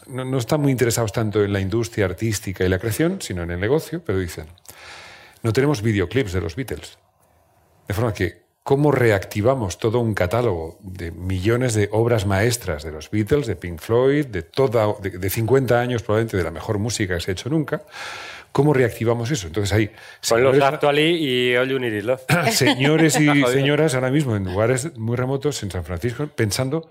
Speaker 3: no, no están muy interesados tanto en la industria artística y la creación, sino en el negocio, pero dicen, no tenemos videoclips de los Beatles. De forma que, ¿cómo reactivamos todo un catálogo de millones de obras maestras de los Beatles, de Pink Floyd, de, toda, de, de 50 años probablemente de la mejor música que se ha hecho nunca? ¿Cómo reactivamos eso? Entonces hay
Speaker 5: Con los Actually y All You Need Is Love.
Speaker 3: señores y señoras ahora mismo en lugares muy remotos en San Francisco pensando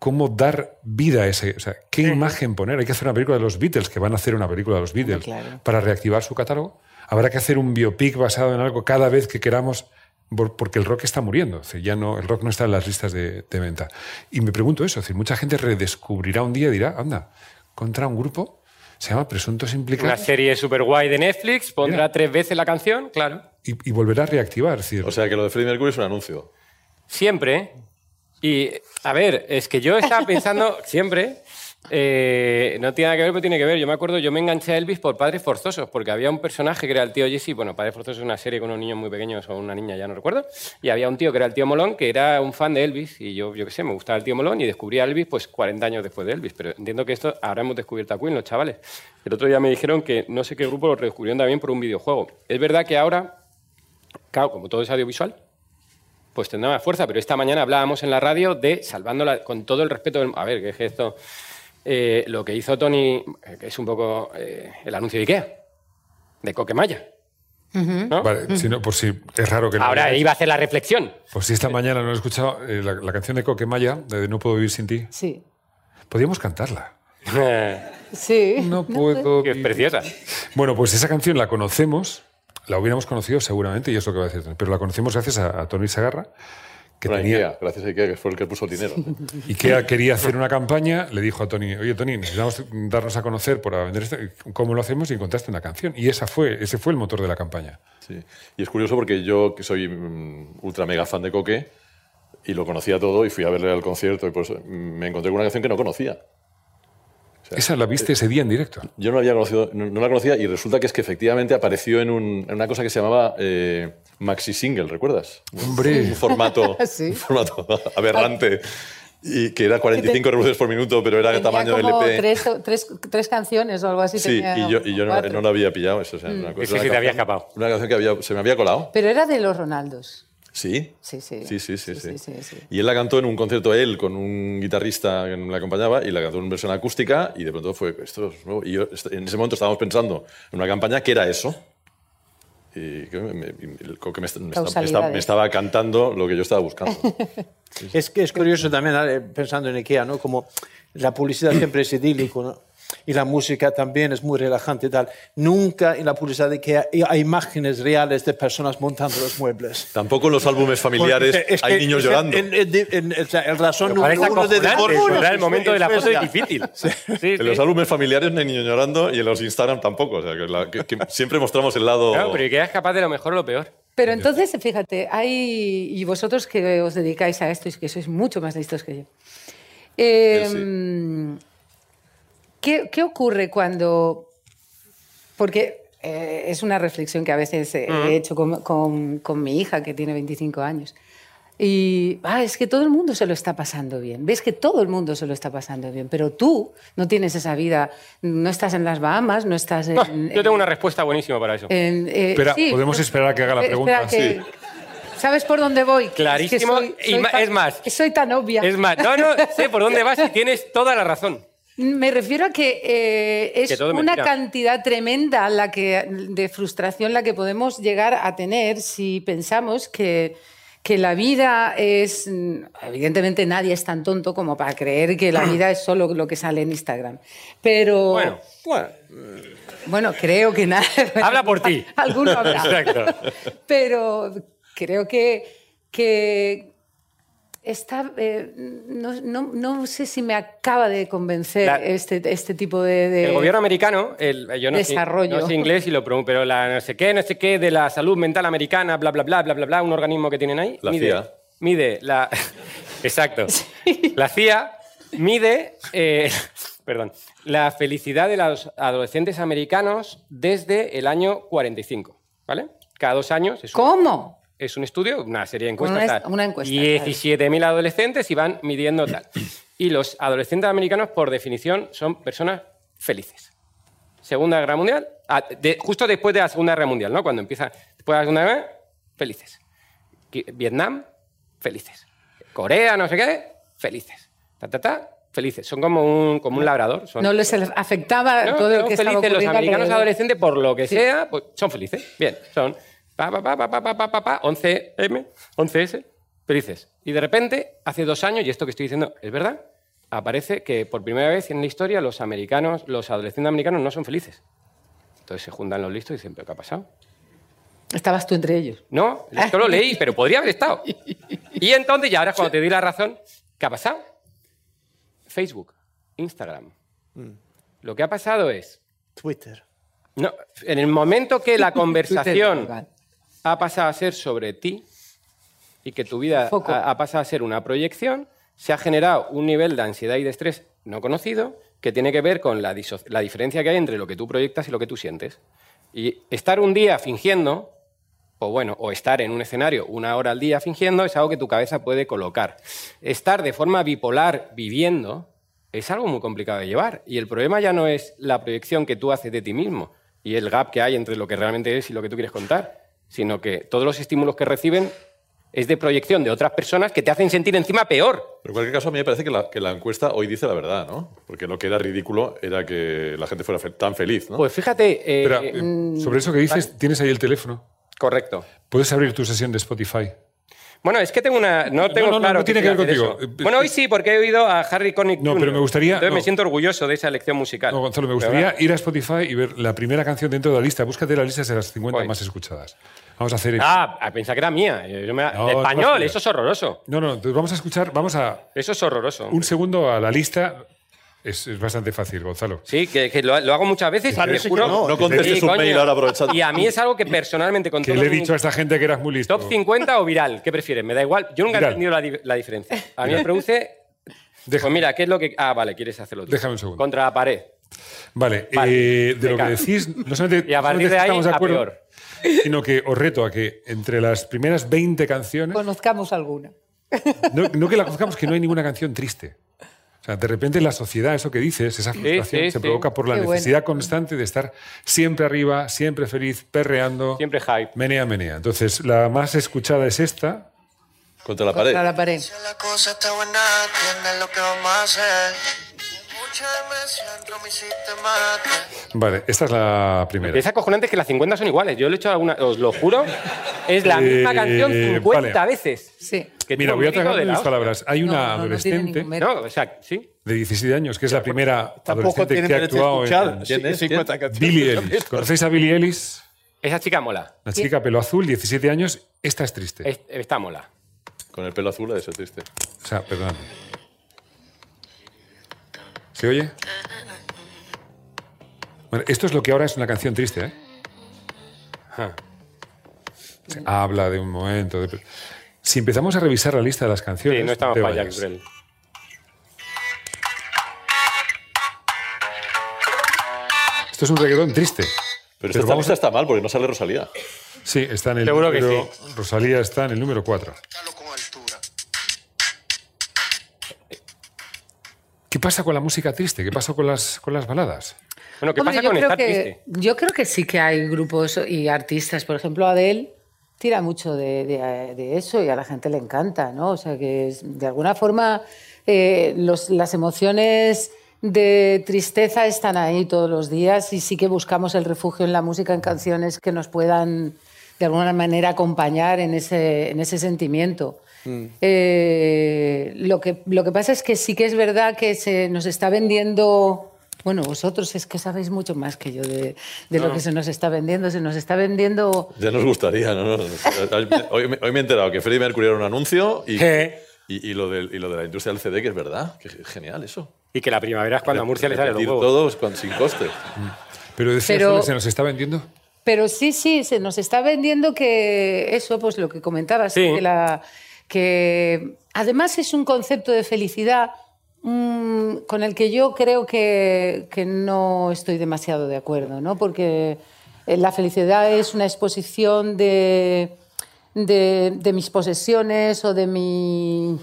Speaker 3: cómo dar vida a ese, o sea, qué imagen poner. Hay que hacer una película de los Beatles, que van a hacer una película de los Beatles
Speaker 7: claro.
Speaker 3: para reactivar su catálogo. Habrá que hacer un biopic basado en algo cada vez que queramos, por- porque el rock está muriendo. Es decir, ya no, el rock no está en las listas de, de venta. Y me pregunto eso, es decir, mucha gente redescubrirá un día y dirá, anda, contra un grupo, se llama Presuntos
Speaker 5: Una
Speaker 3: Implicados,
Speaker 5: serie super guay de Netflix, pondrá
Speaker 3: Mira.
Speaker 5: tres veces la canción, claro.
Speaker 3: y, y volverá a reactivar. Decir,
Speaker 6: O sea que lo de Freddie Mercury es un anuncio.
Speaker 5: Siempre. Y, a ver, es que yo estaba pensando siempre. eh, no tiene nada que ver, pero tiene que ver. Yo me acuerdo, yo me enganché a Elvis por Padres Forzosos, porque había un personaje que era el tío Jesse. Bueno, Padres Forzosos es una serie con unos niños muy pequeños o una niña, ya no recuerdo. Y había un tío que era el tío Molón, que era un fan de Elvis. Y yo, yo qué sé, me gustaba el tío Molón y descubrí a Elvis pues 40 años después de Elvis. Pero entiendo que esto ahora hemos descubierto a Queen, los chavales. El otro día me dijeron que no sé qué grupo lo redescubrieron también por un videojuego. Es verdad que ahora, claro, como todo es audiovisual, pues tendrá más fuerza. Pero esta mañana hablábamos en la radio de, salvándola con todo el respeto del... A ver, que es esto... eh, lo que hizo Tony, eh, que es un poco eh, el anuncio de Ikea, de Coquemaya. ¿no?
Speaker 3: vale, si no, por si es raro que no
Speaker 5: Ahora iba a hacer la reflexión.
Speaker 3: Pues si esta mañana no he escuchado eh, la, la canción de Coquemaya, de No puedo vivir sin ti,
Speaker 7: Sí.
Speaker 3: podríamos cantarla.
Speaker 7: Sí.
Speaker 3: No puedo.
Speaker 5: Que es preciosa.
Speaker 3: Bueno, pues esa canción la conocemos, la hubiéramos conocido seguramente, y es lo que va a decir, pero la conocemos gracias a, a Tony Sagarra, que
Speaker 6: Bueno,
Speaker 3: tenía,
Speaker 6: Ikea, gracias a Ikea, que fue el que puso el dinero.
Speaker 3: y que quería hacer una campaña, le dijo a Tony, oye Tony, necesitamos darnos a conocer para vender esto, ¿cómo lo hacemos? Y encontraste una canción. Y esa fue, ese fue el motor de la campaña.
Speaker 6: Sí. Y es curioso porque yo, que soy mm, ultra mega fan de Coque, y lo conocía todo, y fui a verle al concierto, y pues me encontré con una canción que no conocía.
Speaker 3: Esa la viste ese día en directo.
Speaker 6: Yo no, había conocido, no, no la conocía, y resulta que es que efectivamente apareció en, un- en una cosa que se llamaba eh, Maxi Single, ¿recuerdas?
Speaker 3: Hombre.
Speaker 6: Un formato,
Speaker 7: Sí.
Speaker 6: un formato aberrante. Y que era 45 revoluciones por minuto, pero era de
Speaker 7: Tenía
Speaker 6: tamaño
Speaker 7: como
Speaker 6: LP.
Speaker 7: tres, tres, tres canciones o algo así.
Speaker 6: Sí,
Speaker 7: tenía,
Speaker 6: y yo, y yo no, no lo había pillado. Eso, o sea, una cosa-
Speaker 5: Ese
Speaker 6: una
Speaker 5: sí te había
Speaker 6: canción-
Speaker 5: escapado.
Speaker 6: Una canción que había, se me había colado.
Speaker 7: Pero era de los Ronaldos.
Speaker 6: Sí.
Speaker 7: Sí, sí.
Speaker 6: Sí, sí, sí,
Speaker 7: Sí,
Speaker 6: sí.
Speaker 7: sí, sí, sí.
Speaker 6: Y él la cantó en un concierto él con un guitarrista que me acompañaba y la cantó en versión acústica y de pronto fue esto es nuevo. Y yo, en ese momento estábamos pensando en una campaña que era eso. Y que me, me- el Coque me, est- me esta- me esta-
Speaker 7: Causalidades.
Speaker 6: me estaba cantando lo que yo estaba buscando.
Speaker 4: Es que es curioso también, eh, pensando en IKEA, ¿no? Como la publicidad siempre es idílico, ¿no? Y la música también es muy relajante y tal. Nunca en la publicidad de IKEA hay imágenes reales de personas montando los muebles.
Speaker 6: Tampoco en los álbumes familiares
Speaker 4: Porque es
Speaker 6: hay
Speaker 4: que-
Speaker 6: niños
Speaker 4: o sea,
Speaker 6: llorando.
Speaker 4: en- en- en- o sea, el razón número uno de
Speaker 5: ¿verdad? El momento de la foto es difícil. Sí,
Speaker 6: en
Speaker 5: sí.
Speaker 6: los álbumes familiares no hay niños llorando y en los Instagram tampoco. O sea, que, la- que- que siempre mostramos el lado...
Speaker 5: Claro, pero que es capaz de lo mejor o lo peor.
Speaker 7: Pero entonces, fíjate, hay. Y vosotros que os dedicáis a esto y que sois mucho más listos que yo. Eh,
Speaker 6: Yo
Speaker 7: ¿qué, qué ocurre cuando.? Porque eh, es una reflexión que a veces eh, he hecho con, con- con mi hija, que tiene 25 años. Y ah, es que todo el mundo se lo está pasando bien. Ves que todo el mundo se lo está pasando bien, pero tú no tienes esa vida. No estás en las Bahamas, no estás en.
Speaker 5: Ah, yo tengo una respuesta buenísima para eso.
Speaker 7: en- eh,
Speaker 3: Espera,
Speaker 7: sí,
Speaker 3: podemos esperar a que haga la pregunta.
Speaker 7: que- ¿Sabes por dónde voy? Que
Speaker 5: Clarísimo,
Speaker 7: soy-
Speaker 5: y
Speaker 7: soy
Speaker 5: ma-
Speaker 7: tan-
Speaker 5: es más.
Speaker 7: que Soy tan obvia.
Speaker 5: Es más, no, no, sé por dónde vas y tienes toda la razón.
Speaker 7: Me refiero a que eh, es
Speaker 5: Que
Speaker 7: una
Speaker 5: mentira.
Speaker 7: cantidad tremenda la que, de frustración la que podemos llegar a tener si pensamos que, que la vida es... Evidentemente nadie es tan tonto como para creer que la vida es solo lo que sale en Instagram. Pero...
Speaker 5: Bueno,
Speaker 7: Bueno, creo que nada.
Speaker 5: Habla por ti.
Speaker 7: Alguno habrá.
Speaker 5: Exacto.
Speaker 7: Pero creo que, que está. eh, no, no- no sé si me acaba de convencer
Speaker 5: La-
Speaker 7: este, este tipo de. de-
Speaker 5: el gobierno americano, el, yo no sé,
Speaker 7: Desarrollo.
Speaker 5: no sé inglés y lo pronuncio, pero la no sé qué, no sé qué de la salud mental americana, bla, bla, bla, bla, bla, bla, un organismo que tienen ahí.
Speaker 6: La
Speaker 5: mide,
Speaker 6: CIA.
Speaker 5: Mide la. Exacto. La CIA mide. eh, perdón. La felicidad de los adolescentes americanos desde el año 45. ¿Vale? Cada dos años es un,
Speaker 7: ¿Cómo?
Speaker 5: Es un estudio, una serie de encuestas.
Speaker 7: Una una encuesta,
Speaker 5: 17.000 adolescentes y van midiendo tal. Y los adolescentes americanos, por definición, son personas felices. Segunda Guerra Mundial, ah, justo después de la Segunda Guerra Mundial, ¿no? Cuando empieza después de la Segunda Guerra, felices. Vietnam, felices. Corea, no sé qué, felices. Ta, ta, ta, felices. Son como un, como un labrador. Son,
Speaker 7: No les afectaba
Speaker 5: no,
Speaker 7: todo lo que estaba
Speaker 5: felices los
Speaker 7: ocurriendo
Speaker 5: americanos adolescentes, por lo que sea, pues son felices. Bien, son 11 M, 11S, felices. Y de repente, hace dos años, y esto que estoy diciendo es verdad, aparece que por primera vez en la historia los americanos, los adolescentes americanos no son felices. Entonces se juntan los listos y dicen, ¿pero qué ha pasado?
Speaker 7: ¿Estabas tú entre ellos?
Speaker 5: No, esto lo leí, pero podría haber estado. Y entonces, ya ahora cuando te di la razón, ¿qué ha pasado? Facebook, Instagram. Mm. Lo que ha pasado es...
Speaker 4: Twitter.
Speaker 5: No, en el momento que la conversación ha pasado a ser sobre ti y que tu vida ha, ha pasado a ser una proyección, se ha generado un nivel de ansiedad y de estrés no conocido que tiene que ver con la, la diferencia que hay entre lo que tú proyectas y lo que tú sientes. Y estar un día fingiendo, o bueno, o estar en un escenario una hora al día fingiendo, es algo que tu cabeza puede colocar. Estar de forma bipolar viviendo es algo muy complicado de llevar. Y el problema ya no es la proyección que tú haces de ti mismo y el gap que hay entre lo que realmente eres y lo que tú quieres contar, sino que todos los estímulos que reciben es de proyección de otras personas que te hacen sentir encima peor.
Speaker 6: Pero en cualquier caso, a mí me parece que la, que la encuesta hoy dice la verdad, ¿no? Porque lo que era ridículo era que la gente fuera fe- tan feliz, ¿no?
Speaker 5: Pues fíjate, eh,
Speaker 3: eh, sobre eso que dices, tienes ahí el teléfono.
Speaker 5: correcto.
Speaker 3: Puedes abrir tu sesión de Spotify.
Speaker 5: Bueno, es que tengo una. No tengo
Speaker 3: no, no,
Speaker 5: claro.
Speaker 3: no tiene que ver contigo.
Speaker 5: hacer eso. Bueno, hoy sí, porque he oído a Harry Connick
Speaker 3: No,
Speaker 5: Jr..
Speaker 3: pero me gustaría-
Speaker 5: Entonces me siento orgulloso de esa elección musical.
Speaker 3: No, Gonzalo, me
Speaker 5: ¿Verdad?
Speaker 3: gustaría ir a Spotify y ver la primera canción dentro de la lista. Búscate la lista de las 50
Speaker 5: Voy.
Speaker 3: más escuchadas. Vamos a hacer
Speaker 5: Ah, a pensar que era mía. Yo me-
Speaker 3: No,
Speaker 5: español, eso es horroroso.
Speaker 3: No, no, vamos a escuchar, vamos a
Speaker 5: Eso es horroroso.
Speaker 3: un segundo a la lista. Es, es bastante fácil, Gonzalo.
Speaker 5: Sí, que, que lo, lo hago muchas veces. y te juro-
Speaker 4: que no.
Speaker 6: No contestes un mail ahora aprovechando.
Speaker 5: Y a mí es algo que personalmente con
Speaker 3: Que le he dicho a esta gente que eras muy listo.
Speaker 5: ¿Top 50 o viral? ¿Qué prefieres? Me da igual. Yo nunca
Speaker 3: Viral.
Speaker 5: he entendido la, di- la diferencia. A mí me produce.
Speaker 3: Deja-
Speaker 5: Pues mira, ¿qué es lo que.? Ah, vale, quieres hacerlo tú.
Speaker 3: Déjame un segundo.
Speaker 5: Contra la pared.
Speaker 3: Vale,
Speaker 5: Vale,
Speaker 3: eh, de lo que decís, no solamente,
Speaker 5: Y a partir de ahí,
Speaker 3: estamos de
Speaker 5: a
Speaker 3: acuerdo,
Speaker 5: peor.
Speaker 3: sino que os reto a que entre las primeras 20 canciones,
Speaker 7: Conozcamos alguna.
Speaker 3: no, no que la conozcamos, que no hay ninguna canción triste. Sea, de repente la sociedad, eso que dices, esa frustración,
Speaker 5: sí,
Speaker 3: se
Speaker 5: sí.
Speaker 3: provoca por la
Speaker 7: Qué bueno.
Speaker 3: necesidad constante de estar siempre arriba, siempre feliz, perreando.
Speaker 5: Siempre hype.
Speaker 3: Menea, menea. Entonces, la más escuchada es esta.
Speaker 6: Contra la pared.
Speaker 7: Contra la pared.
Speaker 8: Si la cosa está buena, lo que vamos a hacer.
Speaker 3: Vale, esta es la primera.
Speaker 5: Es acojonante que las 50 son iguales. Yo lo he hecho alguna. Os lo juro. Es la misma
Speaker 3: Eh,
Speaker 5: canción 50
Speaker 3: vale.
Speaker 5: veces.
Speaker 7: Sí.
Speaker 5: Que
Speaker 3: Mira, voy a tragar mis palabras. Hay una
Speaker 7: No, no
Speaker 3: adolescente
Speaker 7: ningún mérito.
Speaker 5: No, o sea, sí.
Speaker 3: de 17 años, que es la primera
Speaker 4: Tampoco
Speaker 3: adolescente que ha actuado en
Speaker 6: ¿Quién es?
Speaker 4: 50 canciones.
Speaker 3: Billie Ellis. ¿Conocéis a Billie Ellis?
Speaker 5: Esa chica mola.
Speaker 3: La chica pelo azul, 17 años. Esta es triste.
Speaker 5: Es- Está mola.
Speaker 6: Con el pelo azul, eso triste.
Speaker 3: O sea, perdón. ¿Se oye? Bueno, esto es lo que ahora es una canción triste, ¿eh?
Speaker 5: Ajá.
Speaker 3: Se habla de un momento. de- Si empezamos a revisar la lista de las canciones.
Speaker 5: Sí, no estamos para. Jacques Brel.
Speaker 3: Esto es un reggaetón triste.
Speaker 6: Pero esta
Speaker 3: vamos
Speaker 6: lista está mal porque no sale Rosalía.
Speaker 3: Sí, está en el
Speaker 5: Seguro que
Speaker 3: número. Rosalía está en el número 4. Pasa con la música triste? ¿Qué pasa con las, con las baladas?
Speaker 5: Bueno, ¿qué
Speaker 7: Hombre,
Speaker 5: pasa
Speaker 7: yo
Speaker 5: con
Speaker 7: creo
Speaker 5: estar
Speaker 7: que,
Speaker 5: triste?
Speaker 7: Yo creo que sí que hay grupos y artistas, por ejemplo, Adele tira mucho de, de- de eso y a la gente le encanta, ¿no? O sea que de alguna forma eh, los- las emociones de tristeza están ahí todos los días y sí que buscamos el refugio en la música, en canciones que nos puedan de alguna manera acompañar en ese, en ese sentimiento. Eh, lo, que, lo que pasa es que sí que es verdad que se nos está vendiendo, bueno, vosotros es que sabéis mucho más que yo de, de lo que se nos está vendiendo, se nos está vendiendo...
Speaker 6: Ya nos gustaría, ¿no? no, Hoy, me- hoy me he enterado que Freddie Mercury era un anuncio y, y, y lo del- y lo de la industria del CD, que es verdad. Que es genial eso.
Speaker 5: Y que la primavera es cuando a Murcia le sale los
Speaker 6: Repetir
Speaker 5: huevos.
Speaker 6: todos con- sin coste.
Speaker 3: Pero decías
Speaker 7: Pero-
Speaker 3: tú que se nos está vendiendo.
Speaker 7: Pero sí, sí, se nos está vendiendo que eso, pues lo que comentabas,
Speaker 5: Sí.
Speaker 7: que, la, que además es un concepto de felicidad mm, con el que yo creo que, que no estoy demasiado de acuerdo, ¿no? Porque eh, la felicidad es una exposición de, de, de mis posesiones o de mi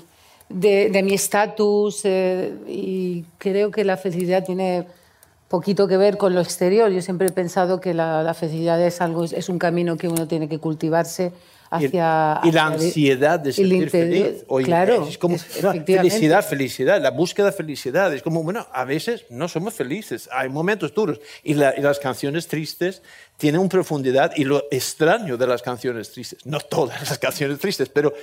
Speaker 7: de, de mi estatus eh, y creo que la felicidad tiene poquito que ver con lo exterior. Yo siempre he pensado que la, la felicidad es algo, es un camino que uno tiene que cultivarse hacia...
Speaker 4: y la ansiedad de sentir
Speaker 7: interior-
Speaker 4: feliz. Oye,
Speaker 7: claro,
Speaker 4: es como
Speaker 7: es-
Speaker 4: no,
Speaker 7: efectivamente.
Speaker 4: felicidad, felicidad, la búsqueda de felicidad. Es como, bueno, a veces no somos felices, hay momentos duros. Y, la- y las canciones tristes tienen una profundidad y lo extraño de las canciones tristes, no todas las canciones tristes, pero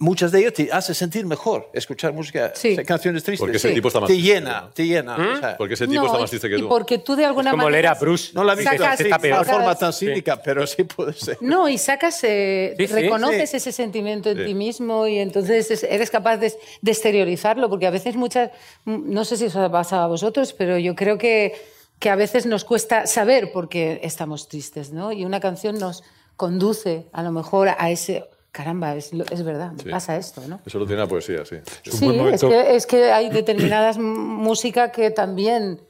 Speaker 4: muchas de ellas te hace sentir mejor escuchar música,
Speaker 7: Sí.
Speaker 4: canciones tristes.
Speaker 6: Porque ese
Speaker 7: Sí.
Speaker 6: tipo está más
Speaker 4: te llena,
Speaker 6: ¿no?
Speaker 4: te llena. o sea,
Speaker 6: Porque ese tipo
Speaker 7: No,
Speaker 6: está
Speaker 7: y-
Speaker 6: más triste que
Speaker 7: y
Speaker 6: tú.
Speaker 7: porque tú de alguna
Speaker 5: Como
Speaker 7: manera...
Speaker 5: leer a Bruce.
Speaker 4: no la visto
Speaker 7: Sacas-
Speaker 5: está
Speaker 4: de
Speaker 5: peor.
Speaker 4: forma tan cínica, pero sí puede ser.
Speaker 7: No, y sacas, eh,
Speaker 5: Sí, sí,
Speaker 7: reconoces
Speaker 4: sí.
Speaker 7: ese sentimiento en
Speaker 6: Sí.
Speaker 7: ti mismo y entonces es- eres capaz de, de exteriorizarlo, porque a veces muchas, mm, no sé si os ha pasado a vosotros, pero yo creo que, que a veces nos cuesta saber por qué estamos tristes, ¿no? Y una canción nos conduce a lo mejor a ese, caramba, es, es verdad,
Speaker 6: Sí.
Speaker 7: pasa esto, ¿no?
Speaker 6: Eso lo tiene la poesía, sí.
Speaker 7: Sí, es que, es que hay determinadas música que también...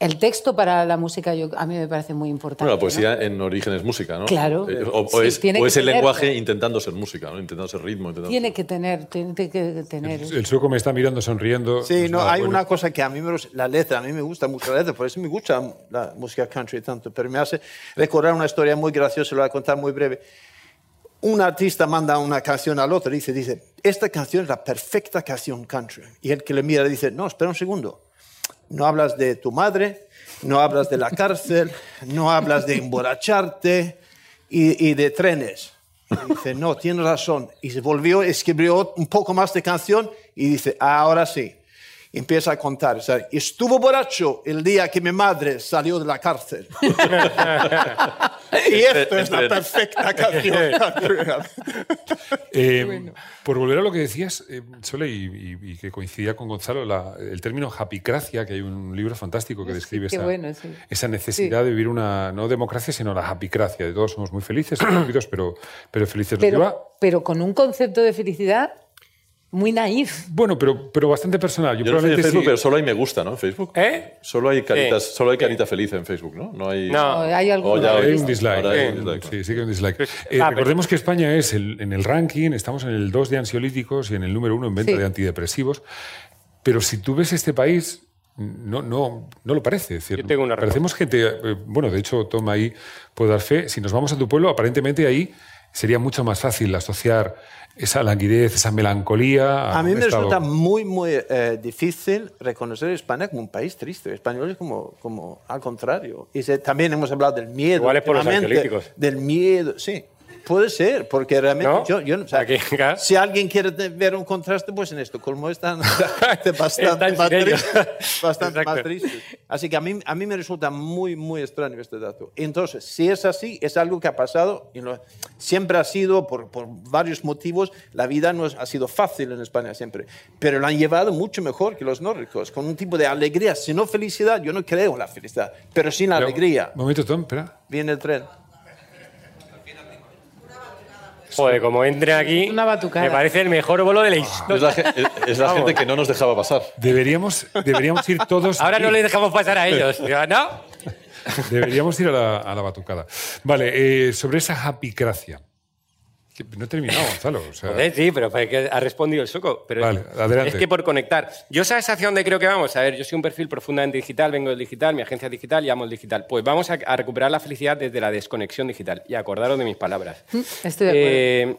Speaker 7: El texto para la música yo, a mí me parece muy importante.
Speaker 6: Bueno, la
Speaker 7: ¿no?
Speaker 6: poesía en origen es música, ¿no?
Speaker 7: Claro.
Speaker 6: Eh, O, o
Speaker 7: Sí,
Speaker 6: es,
Speaker 7: tiene
Speaker 6: o
Speaker 7: que
Speaker 6: es el lenguaje intentando ser música, ¿no? Intentando ser ritmo. Intentando...
Speaker 7: Tiene que tener, tiene que tener.
Speaker 3: El sueco me está mirando sonriendo.
Speaker 4: Sí, no, hay
Speaker 3: bueno.
Speaker 4: una cosa que a mí me gusta, la letra, a mí me gusta mucho la letra, por eso me gusta la música country tanto, pero me hace recordar una historia muy graciosa, lo voy a contar muy breve. Un artista manda una canción al otro, dice, dice, esta canción es la perfecta canción country. Y el que le mira dice, no, espera un segundo, no hablas de tu madre, no hablas de la cárcel, no hablas de emborracharte y, y de trenes. Y dice, no, tienes razón. Y se volvió, escribió un poco más de canción y dice, ahora sí. Empieza a contar. o sea, estuvo borracho el día que mi madre salió de la cárcel. y esto es la perfecta canción.
Speaker 3: Eh, Por volver a lo que decías, eh, Sole, y, y- y que coincidía con Gonzalo, la- el término happycracia, que hay un libro fantástico que
Speaker 7: Sí,
Speaker 3: describe esa,
Speaker 7: bueno, sí.
Speaker 3: esa necesidad de vivir una, no democracia, sino la happycracia. De todos somos muy felices, pero, pero felices. Nos lleva-
Speaker 7: Pero, pero con un concepto de felicidad muy naif.
Speaker 3: bueno, pero, pero bastante personal. Yo,
Speaker 6: Yo no sé en
Speaker 3: probablemente
Speaker 6: Facebook,
Speaker 3: sí-
Speaker 6: pero solo hay me gusta, ¿no? En Facebook.
Speaker 5: ¿Eh?
Speaker 6: Solo hay caritas,
Speaker 5: Sí.
Speaker 6: solo hay carita feliz en Facebook, ¿no? No hay.
Speaker 5: No.
Speaker 7: Hay
Speaker 6: Oh,
Speaker 3: Hay un dislike.
Speaker 6: Ahora hay un dislike.
Speaker 3: Sí, sí que hay un dislike. Eh,
Speaker 5: Ah, pero-
Speaker 3: recordemos que España es el- en el ranking, estamos en el 2 de ansiolíticos y en el número 1 en venta
Speaker 7: Sí.
Speaker 3: de antidepresivos. Pero si tú ves este país, no, no, no lo parece. Es decir,
Speaker 5: Yo tengo una
Speaker 3: parecemos gente. eh, Bueno, de hecho, Tom ahí puede dar fe. Si nos vamos a tu pueblo, aparentemente ahí sería mucho más fácil asociar esa languidez, esa melancolía.
Speaker 4: A mí me
Speaker 3: estado-
Speaker 4: resulta muy, muy eh, difícil reconocer a España como un país triste. Español es como, como al contrario. Y se- también hemos hablado del miedo.
Speaker 5: Igual es por los ansiolíticos.
Speaker 4: Del miedo, sí. Puede ser, porque realmente
Speaker 5: ¿No?
Speaker 4: yo, yo no- o sea,
Speaker 5: Aquí,
Speaker 4: si alguien quiere ver un contraste, pues en Estocolmo están bastante, más, tristes, bastante más tristes. Así que a mí, a mí me resulta muy, muy extraño este dato. Entonces, si es así, es algo que ha pasado y siempre ha sido, por, por varios motivos, la vida no es- ha sido fácil en España siempre, pero lo han llevado mucho mejor que los nórdicos, con un tipo de alegría, si no felicidad, yo no creo en la felicidad, pero sin la
Speaker 3: Pero-
Speaker 4: alegría.
Speaker 3: Momento, Tom, espera.
Speaker 4: Viene el tren.
Speaker 5: Joder, como entre aquí,
Speaker 7: Una batucada.
Speaker 5: me parece el mejor bolo de la
Speaker 6: Es
Speaker 5: historia.
Speaker 6: la, ge- es- es la gente que no nos dejaba pasar.
Speaker 3: Deberíamos, deberíamos ir todos.
Speaker 5: Ahora no les dejamos pasar a ellos. Digo, ¿No?
Speaker 3: Deberíamos ir a la, a la batucada. Vale, eh, sobre esa happycracia. Que No he terminado, Gonzalo. o sea,
Speaker 5: Joder, sí, pero es que ha respondido el soco. Pero
Speaker 3: Vale, adelante.
Speaker 5: Es que por conectar. Yo sabes hacia dónde creo que vamos. A ver, yo soy un perfil profundamente digital, vengo del digital, mi agencia es digital y amo el digital. Pues vamos a, a recuperar la felicidad desde la desconexión digital. Y acordaros de mis palabras.
Speaker 7: Estoy de acuerdo.
Speaker 5: Eh,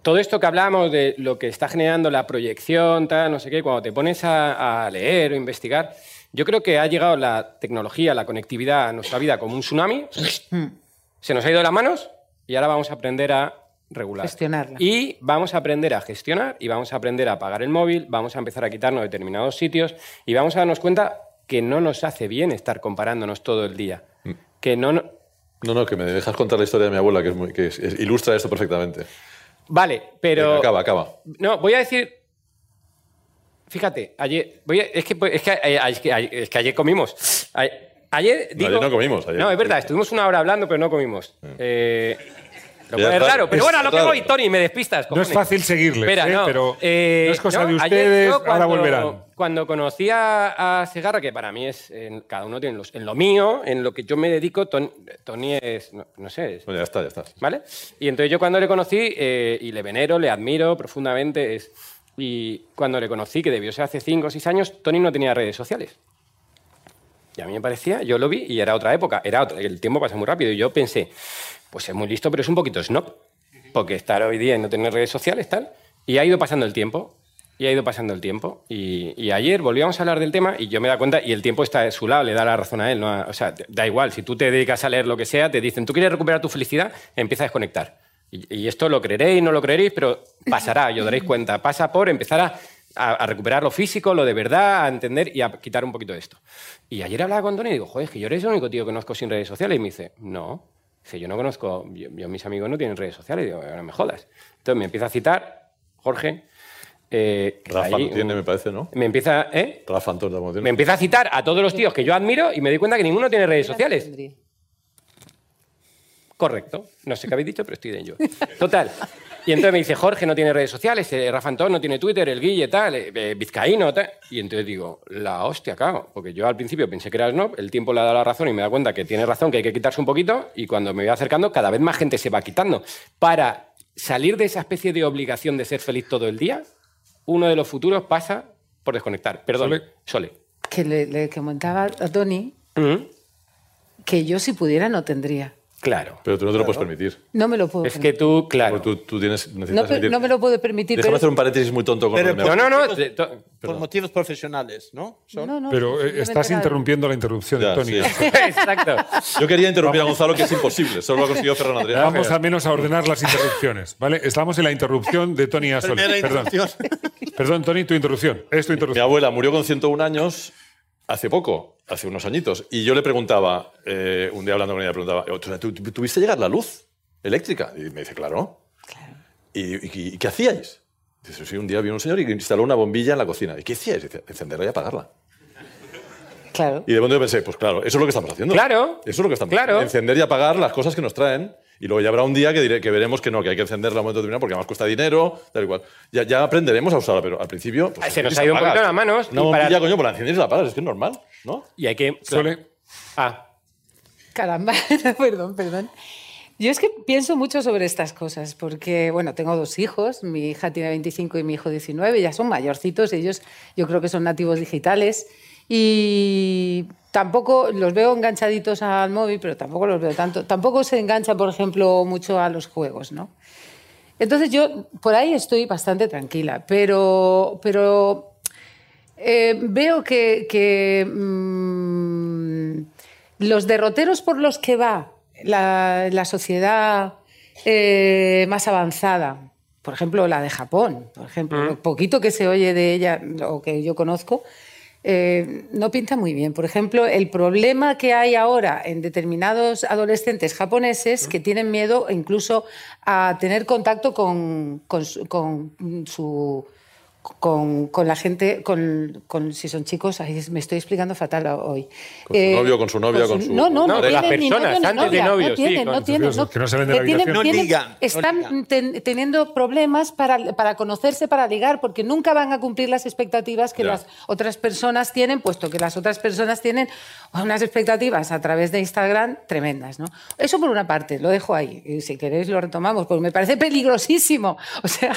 Speaker 5: todo esto que hablamos de lo que está generando la proyección, tal, no sé qué, cuando te pones a, a leer o investigar, yo creo que ha llegado la tecnología, la conectividad a nuestra vida como un tsunami, se nos ha ido de las manos y ahora vamos a aprender a regular.
Speaker 7: Gestionarla.
Speaker 5: Y vamos a aprender a gestionar y vamos a aprender a apagar el móvil, vamos a empezar a quitarnos determinados sitios y vamos a darnos cuenta que no nos hace bien estar comparándonos todo el día. Que no, no-
Speaker 6: No, no, que me dejas contar la historia de mi abuela, que, es muy, que es- es- ilustra esto perfectamente.
Speaker 5: Vale, pero...
Speaker 6: Venga, acaba, acaba.
Speaker 5: No, voy a decir. Fíjate, ayer. Voy a- es, que, es, que, eh, es que ayer- que ayer Ayer.
Speaker 6: No,
Speaker 5: Digo,
Speaker 6: ayer no comimos, ayer-
Speaker 5: No, es verdad, estuvimos una hora hablando, pero no comimos. Eh, lo cual es raro, pero bueno, a lo que voy, Tony, me despistas.
Speaker 3: No es
Speaker 5: cojones.
Speaker 3: fácil seguirles,
Speaker 5: Espera,
Speaker 3: ¿eh?
Speaker 5: no,
Speaker 3: pero
Speaker 5: eh,
Speaker 3: no es cosa de ustedes,
Speaker 5: yo
Speaker 3: ahora
Speaker 5: cuando-
Speaker 3: volverán.
Speaker 5: Cuando conocí a, a Segarra, que para mí es. en- cada uno tiene los. En lo mío, en lo que yo me dedico, Ton- Tony es. No, no sé, es-
Speaker 6: Bueno, ya está, ya está.
Speaker 5: ¿Vale? Y entonces yo cuando le conocí, eh, y le venero, le admiro profundamente, es, y cuando le conocí, que debió ser hace 5 o 6 años, Tony no tenía redes sociales. Y a mí me parecía, yo lo vi y era otra época, era el tiempo pasa muy rápido. Y yo pensé, pues es muy listo, pero es un poquito snob, porque estar hoy día y no tener redes sociales, tal. Y ha ido pasando el tiempo, y ha ido pasando el tiempo. Y, y ayer volvíamos a hablar del tema y yo me da cuenta, y el tiempo está de su lado, le da la razón a él. O sea, da igual, si tú te dedicas a leer lo que sea, te dicen, tú quieres recuperar tu felicidad, empieza a desconectar. Y, y esto lo creeréis, no lo creeréis, pero pasará, y os daréis cuenta. Pasa por empezar a, a- a recuperar lo físico, lo de verdad, a entender y a quitar un poquito de esto. Y ayer hablaba con Tony y digo, joder, es que yo eres el único tío que conozco sin redes sociales. Y me dice, no. Dice, yo no conozco, yo, yo- mis amigos no tienen redes sociales. Y digo, no me jodas. Entonces me empieza a citar, Jorge. eh,
Speaker 6: Rafa
Speaker 5: ahí,
Speaker 6: no tiene, me parece, ¿no?
Speaker 5: Me empieza, ¿eh?
Speaker 6: Rafa tiene.
Speaker 5: Me empieza a citar a todos los tíos que yo admiro y me doy cuenta que ninguno tiene redes sociales. Correcto. No sé qué habéis dicho, pero estoy de ello. Total. Y entonces me dice, Jorge no tiene redes sociales, eh, Rafa Antón no tiene Twitter, el Guille tal, eh, eh, Vizcaíno tal. Y entonces digo, la hostia, claro. Porque yo al principio pensé que era snob, el tiempo le ha dado la razón y me da cuenta que tiene razón, que hay que quitarse un poquito. Y cuando me voy acercando, cada vez más gente se va quitando. Para salir de esa especie de obligación de ser feliz todo el día, uno de los futuros pasa por desconectar. Perdón,
Speaker 3: Sole.
Speaker 5: Sole.
Speaker 7: Que le, le comentaba a Tony que yo si pudiera no tendría.
Speaker 5: Claro.
Speaker 6: Pero tú no te lo puedes permitir.
Speaker 7: No me lo puedo
Speaker 5: Es que tú, claro.
Speaker 6: Tú, tú tienes, necesitas
Speaker 7: No, pe-
Speaker 6: emitir-
Speaker 7: no me lo puedo permitir.
Speaker 6: Déjame
Speaker 7: pero-
Speaker 6: hacer un paréntesis muy tonto con
Speaker 4: Pero
Speaker 5: No, no, no.
Speaker 4: Por motivos profesionales, ¿no? Son-
Speaker 7: No, no,
Speaker 3: Pero eh, estás interrumpiendo la interrupción
Speaker 6: Ya,
Speaker 3: de Tony.
Speaker 6: sí.
Speaker 5: Exacto.
Speaker 6: Yo quería interrumpir a Gonzalo, que es imposible. Solo lo ha conseguido Ferran Adrià.
Speaker 3: Vamos al menos a ordenar las interrupciones, ¿vale? Estamos en la interrupción de Tony Asol. Perdón. Perdón, Tony, tu interrupción. Es tu
Speaker 6: Mi
Speaker 3: interrupción.
Speaker 6: abuela murió con 101 años hace poco, hace unos añitos. Y yo le preguntaba, eh, un día hablando con ella, preguntaba, ¿tú, tuviste llegar la luz eléctrica? Y me dice, claro. ¿Y, y- y qué hacíais? Dice, sí, un día vino un señor y instaló una bombilla en la cocina. ¿Y qué hacíais? Dice, encenderla y apagarla.
Speaker 7: Claro.
Speaker 6: Y de pronto yo pensé, pues claro, eso es lo que estamos haciendo.
Speaker 5: Claro.
Speaker 6: Eso es lo que estamos
Speaker 5: Claro.
Speaker 6: haciendo. Encender y apagar las cosas que nos traen. Y luego ya habrá un día que, diré, que veremos que no, que hay que encenderla a un momento determinado porque además cuesta dinero, tal y cual. Ya, ya aprenderemos a usarla, pero al principio. pues,
Speaker 5: Se nos ha ido un poquito las manos y para-
Speaker 6: bombilla, coño, pues la enciendes y la apagas, es que es normal, ¿no?
Speaker 5: Y hay que.
Speaker 3: Sole,
Speaker 5: Ah,
Speaker 7: Caramba, perdón, perdón. Yo es que pienso mucho sobre estas cosas, porque, bueno, tengo dos hijos, mi hija tiene 25 y mi hijo 19, ya son mayorcitos, ellos yo creo que son nativos digitales y tampoco los veo enganchaditos al móvil, pero tampoco los veo tanto. Tampoco se engancha, por ejemplo, mucho a los juegos, ¿no? Entonces yo por ahí estoy bastante tranquila, pero, pero eh, veo que, que, mm, los derroteros por los que va la, la sociedad eh, más avanzada, por ejemplo la de Japón, por ejemplo, lo poquito que se oye de ella o que yo conozco, eh, no pinta muy bien. Por ejemplo, el problema que hay ahora en determinados adolescentes japoneses que tienen miedo incluso a tener contacto con, con su- con su con, con la gente, con, con- si son chicos, ay, me estoy explicando fatal hoy. Eh,
Speaker 6: Con su novio, con su novia, con su
Speaker 7: No, no, no,
Speaker 5: No, de las personas,
Speaker 7: novio
Speaker 5: antes de
Speaker 7: novia,
Speaker 5: novio,
Speaker 7: no
Speaker 5: sí,
Speaker 7: tienen,
Speaker 5: con
Speaker 7: no tienen,
Speaker 3: que no
Speaker 7: que
Speaker 3: la
Speaker 7: tienen-.
Speaker 4: No
Speaker 7: tienen-
Speaker 4: ligan, no
Speaker 7: están ten- teniendo problemas para, para conocerse, para ligar, porque nunca van a cumplir las expectativas que
Speaker 6: Ya.
Speaker 7: las otras personas tienen, puesto que las otras personas tienen unas expectativas a través de Instagram tremendas, ¿no? Eso por una parte, lo dejo ahí, y si queréis lo retomamos, porque me parece peligrosísimo. O sea,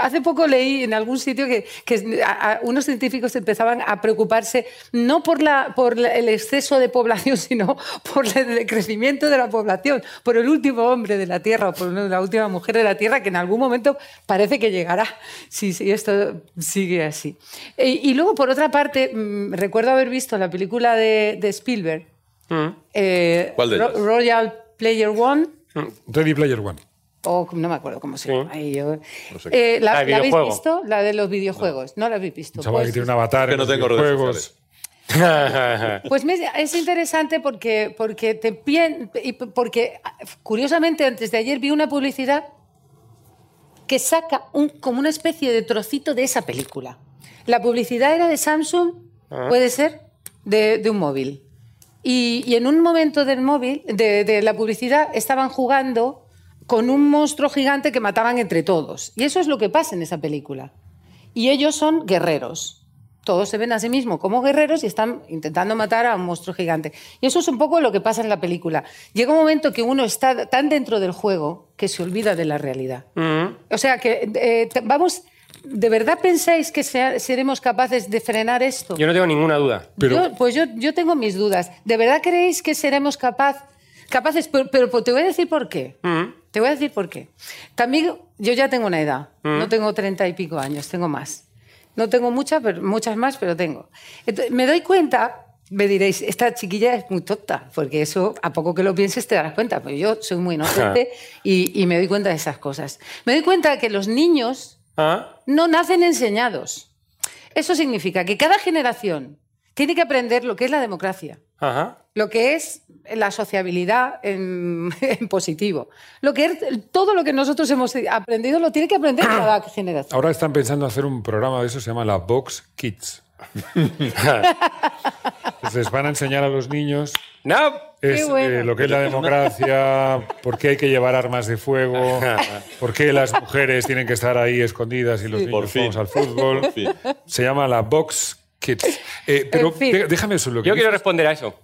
Speaker 7: hace poco leí en algún sitio que, que a- a- unos científicos empezaban a preocuparse no por, la, por la- el exceso de población, sino por el decrecimiento de la población, por el último hombre de la Tierra o por la última mujer de la Tierra, que en algún momento parece que llegará, si, si esto sigue así. E- y luego, por otra parte, mm, recuerdo haber visto la película de, de Spielberg, eh,
Speaker 6: ¿Cuál de
Speaker 7: Ro-
Speaker 6: ellas?
Speaker 7: Royal Player One,
Speaker 3: Ready Player One.
Speaker 7: O no me acuerdo cómo se
Speaker 5: Sí.
Speaker 7: llama. Ahí yo-
Speaker 6: sé.
Speaker 7: Eh, ¿la,
Speaker 5: La de
Speaker 7: la habéis visto? La de los videojuegos. No, la habéis visto. Pues-
Speaker 3: que tiene un avatar
Speaker 6: Que no tengo redes
Speaker 3: videojuegos.
Speaker 7: Pues es interesante porque, porque, te, pien- porque, curiosamente, antes de ayer vi una publicidad que saca un, como una especie de trocito de esa película. La publicidad era de Samsung, puede ser, de, de un móvil. Y, y en un momento del móvil, de, de la publicidad, estaban jugando con un monstruo gigante que mataban entre todos. Y eso es lo que pasa en esa película. Y ellos son guerreros. Todos se ven a sí mismos como guerreros y están intentando matar a un monstruo gigante. Y eso es un poco lo que pasa en la película. Llega un momento que uno está tan dentro del juego que se olvida de la realidad. O sea que, eh, vamos, ¿de verdad pensáis que sea- seremos capaces de frenar esto?
Speaker 5: Yo no tengo ninguna duda.
Speaker 3: Pero-
Speaker 7: Yo- pues yo, yo tengo mis dudas. ¿De verdad creéis que seremos capaz, capaces? Pero, pero te voy a decir por qué. Te voy a decir por qué. También yo ya tengo una edad. No tengo treinta y pico años, tengo más. No tengo muchas, pero, muchas más, pero tengo. Entonces, me doy cuenta, me diréis, esta chiquilla es muy tonta, porque eso, a poco que lo pienses, te darás cuenta. Pero yo soy muy inocente y, y me doy cuenta de esas cosas. Me doy cuenta que los niños
Speaker 5: ¿Ah?
Speaker 7: no nacen enseñados. Eso significa que cada generación tiene que aprender lo que es la democracia,
Speaker 5: Ajá.
Speaker 7: lo que es la sociabilidad en, en positivo, lo que es todo lo que nosotros hemos aprendido lo tiene que aprender cada generación.
Speaker 3: Ahora están pensando hacer un programa de eso, se llama la Box Kids. Les van a enseñar a los niños
Speaker 5: No.
Speaker 3: es,
Speaker 7: bueno.
Speaker 3: eh, lo que es la democracia, por qué hay que llevar armas de fuego, por qué las mujeres tienen que estar ahí escondidas y los
Speaker 6: Por
Speaker 3: niños jugamos al fútbol.
Speaker 6: Por fin.
Speaker 3: Se llama la Box Kids. Eh, pero
Speaker 7: En fin.
Speaker 3: de- déjame eso. Lo que
Speaker 5: Yo quiero responder a eso.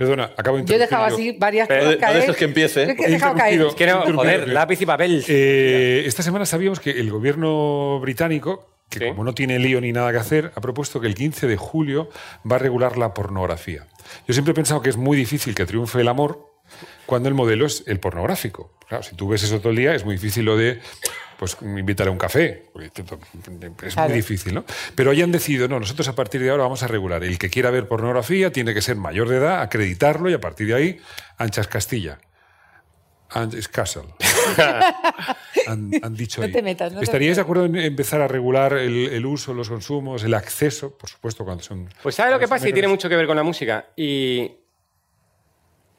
Speaker 3: Perdona, acabo de
Speaker 7: Yo he dejado
Speaker 3: interrumpir
Speaker 7: así varias cosas
Speaker 6: no
Speaker 7: caer.
Speaker 6: dejes que empiece.
Speaker 7: Yo he
Speaker 3: He
Speaker 7: dejado caer.
Speaker 5: no,
Speaker 3: Interrumpir.
Speaker 5: joder, lápiz y papel.
Speaker 3: Eh, esta semana sabíamos que el gobierno británico, que
Speaker 5: Sí.
Speaker 3: como no tiene lío ni nada que hacer, ha propuesto que el 15 de julio va a regular la pornografía. Yo siempre he pensado que es muy difícil que triunfe el amor, cuando el modelo es el pornográfico. Claro, si tú ves eso todo el día, es muy difícil lo de pues invitar a un café. Es
Speaker 7: Claro.
Speaker 3: muy difícil, ¿no? Pero hayan decidido, no, nosotros a partir de ahora vamos a regular. El que quiera ver pornografía tiene que ser mayor de edad, acreditarlo y a partir de ahí, anchas Castilla. Anchas Castle. han, han dicho
Speaker 7: No
Speaker 3: ahí.
Speaker 7: te metas, no te
Speaker 3: ¿Estaríais de acuerdo en empezar a regular el, el uso, los consumos, el acceso, por supuesto, cuando son...
Speaker 5: Pues ¿sabes lo que pasa? Y tiene mucho que ver con la música. Y...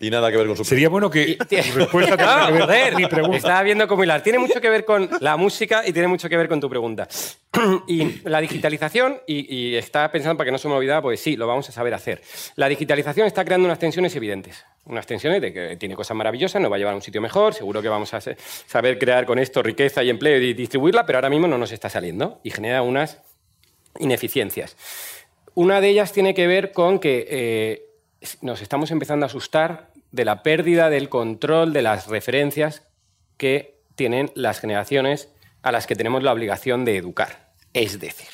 Speaker 6: Y nada que ver con su...
Speaker 3: Sería bueno que tu respuesta tenga
Speaker 5: No,
Speaker 3: que ver con
Speaker 5: joder,
Speaker 3: mi pregunta.
Speaker 5: estaba viendo cómo hilar. Tiene mucho que ver con la música y tiene mucho que ver con tu pregunta. Y la digitalización, y, y estaba pensando para que no se me olvidara, pues sí, lo vamos a saber hacer. La digitalización está creando unas tensiones evidentes. Unas tensiones de que tiene cosas maravillosas, nos va a llevar a un sitio mejor, seguro que vamos a saber crear con esto riqueza y empleo y distribuirla, pero ahora mismo no nos está saliendo y genera unas ineficiencias. Una de ellas tiene que ver con que eh, nos estamos empezando a asustar de la pérdida del control de las referencias que tienen las generaciones a las que tenemos la obligación de educar. Es decir,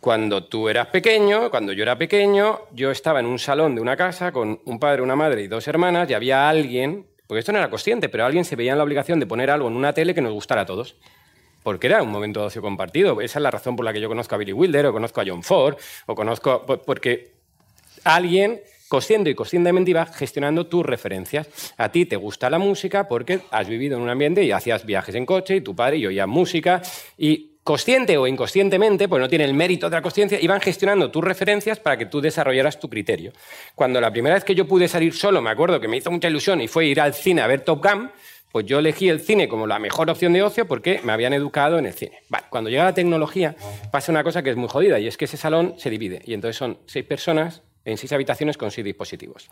Speaker 5: cuando tú eras pequeño, cuando yo era pequeño, yo estaba en un salón de una casa con un padre, una madre y dos hermanas y había alguien, porque esto no era consciente, pero alguien se veía en la obligación de poner algo en una tele que nos gustara a todos. Porque era un momento de ocio compartido. Esa es la razón por la que yo conozco a Billy Wilder, o conozco a John Ford, o conozco. por- Porque alguien, consciente y conscientemente, iba gestionando tus referencias. A ti te gusta la música porque has vivido en un ambiente y hacías viajes en coche, y tu padre y oía música, y consciente o inconscientemente, pues no tiene el mérito de la consciencia, iban gestionando tus referencias para que tú desarrollaras tu criterio. Cuando la primera vez que yo pude salir solo, me acuerdo que me hizo mucha ilusión y fue ir al cine a ver Top Gun, pues yo elegí el cine como la mejor opción de ocio porque me habían educado en el cine. Vale, cuando llega la tecnología pasa una cosa que es muy jodida y es que ese salón se divide y entonces son seis personas en seis habitaciones con seis dispositivos.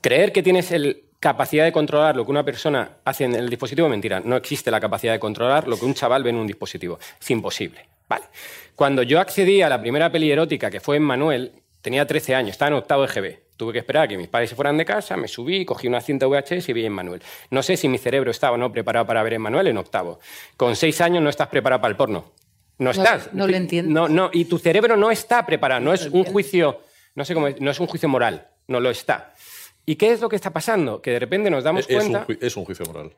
Speaker 5: Creer que tienes la capacidad de controlar lo que una persona hace en el dispositivo, mentira. No existe la capacidad de controlar lo que un chaval ve en un dispositivo. Es imposible. Vale. Cuando yo accedí a la primera peli erótica, que fue en Manuel, tenía 13 años, estaba en octavo de GB. Tuve que esperar a que mis padres se fueran de casa, me subí, cogí una cinta VHS y vi en Manuel. No sé si mi cerebro estaba o no preparado para ver en Manuel en octavo. Con seis años no estás preparado para el porno. No estás.
Speaker 7: no lo entiendo.
Speaker 5: No, no, y tu cerebro no está preparado. No es un juicio, no sé cómo, es- no es un juicio moral. No lo está. ¿Y qué es lo que está pasando? Que de repente nos damos
Speaker 6: Es un,
Speaker 5: cuenta.
Speaker 6: es un juicio moral.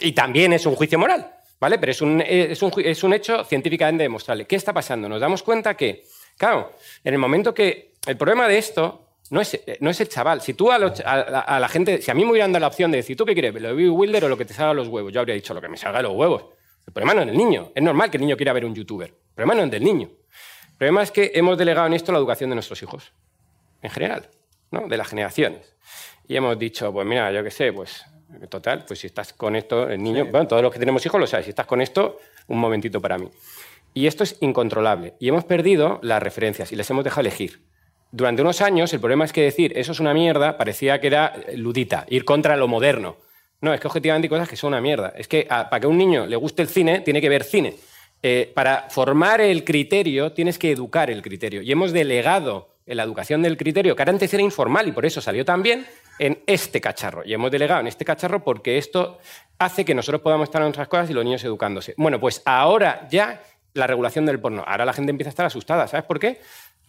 Speaker 5: Y también es un juicio moral, ¿vale? Pero es un, eh, es un, es un hecho científicamente demostrable. ¿Qué está pasando? Nos damos cuenta que, claro, en el momento que. El problema de esto no es, eh, no es el chaval. Si tú a, los ch- a la- a la gente. Si a mí me hubieran dado la opción de decir, ¿tú qué quieres? ¿Lo de Billy Wilder o lo que te salga los huevos? Yo habría dicho lo que me salga los huevos. El problema no es del niño. Es normal que el niño quiera ver un youtuber. El problema no es del niño. El problema es que hemos delegado en esto la educación de nuestros hijos. En general, ¿no? De las generaciones. Y hemos dicho, pues mira, yo qué sé, pues total, pues si estás con esto, el niño, bueno, todos los que tenemos hijos lo saben, si estás con esto, un momentito para mí. Y esto es incontrolable. Y hemos perdido las referencias y les hemos dejado elegir. Durante unos años, el problema es que decir eso es una mierda parecía que era ludita, ir contra lo moderno. No, es que objetivamente hay cosas que son una mierda. Es que a- para que a un niño le guste el cine, tiene que ver cine. Eh, para formar el criterio, tienes que educar el criterio. Y hemos delegado en la educación del criterio, que antes era informal y por eso salió también, en este cacharro. Y hemos delegado en este cacharro porque esto hace que nosotros podamos estar en otras cosas y los niños educándose. Bueno, pues ahora ya la regulación del porno. Ahora la gente empieza a estar asustada. ¿Sabes por qué?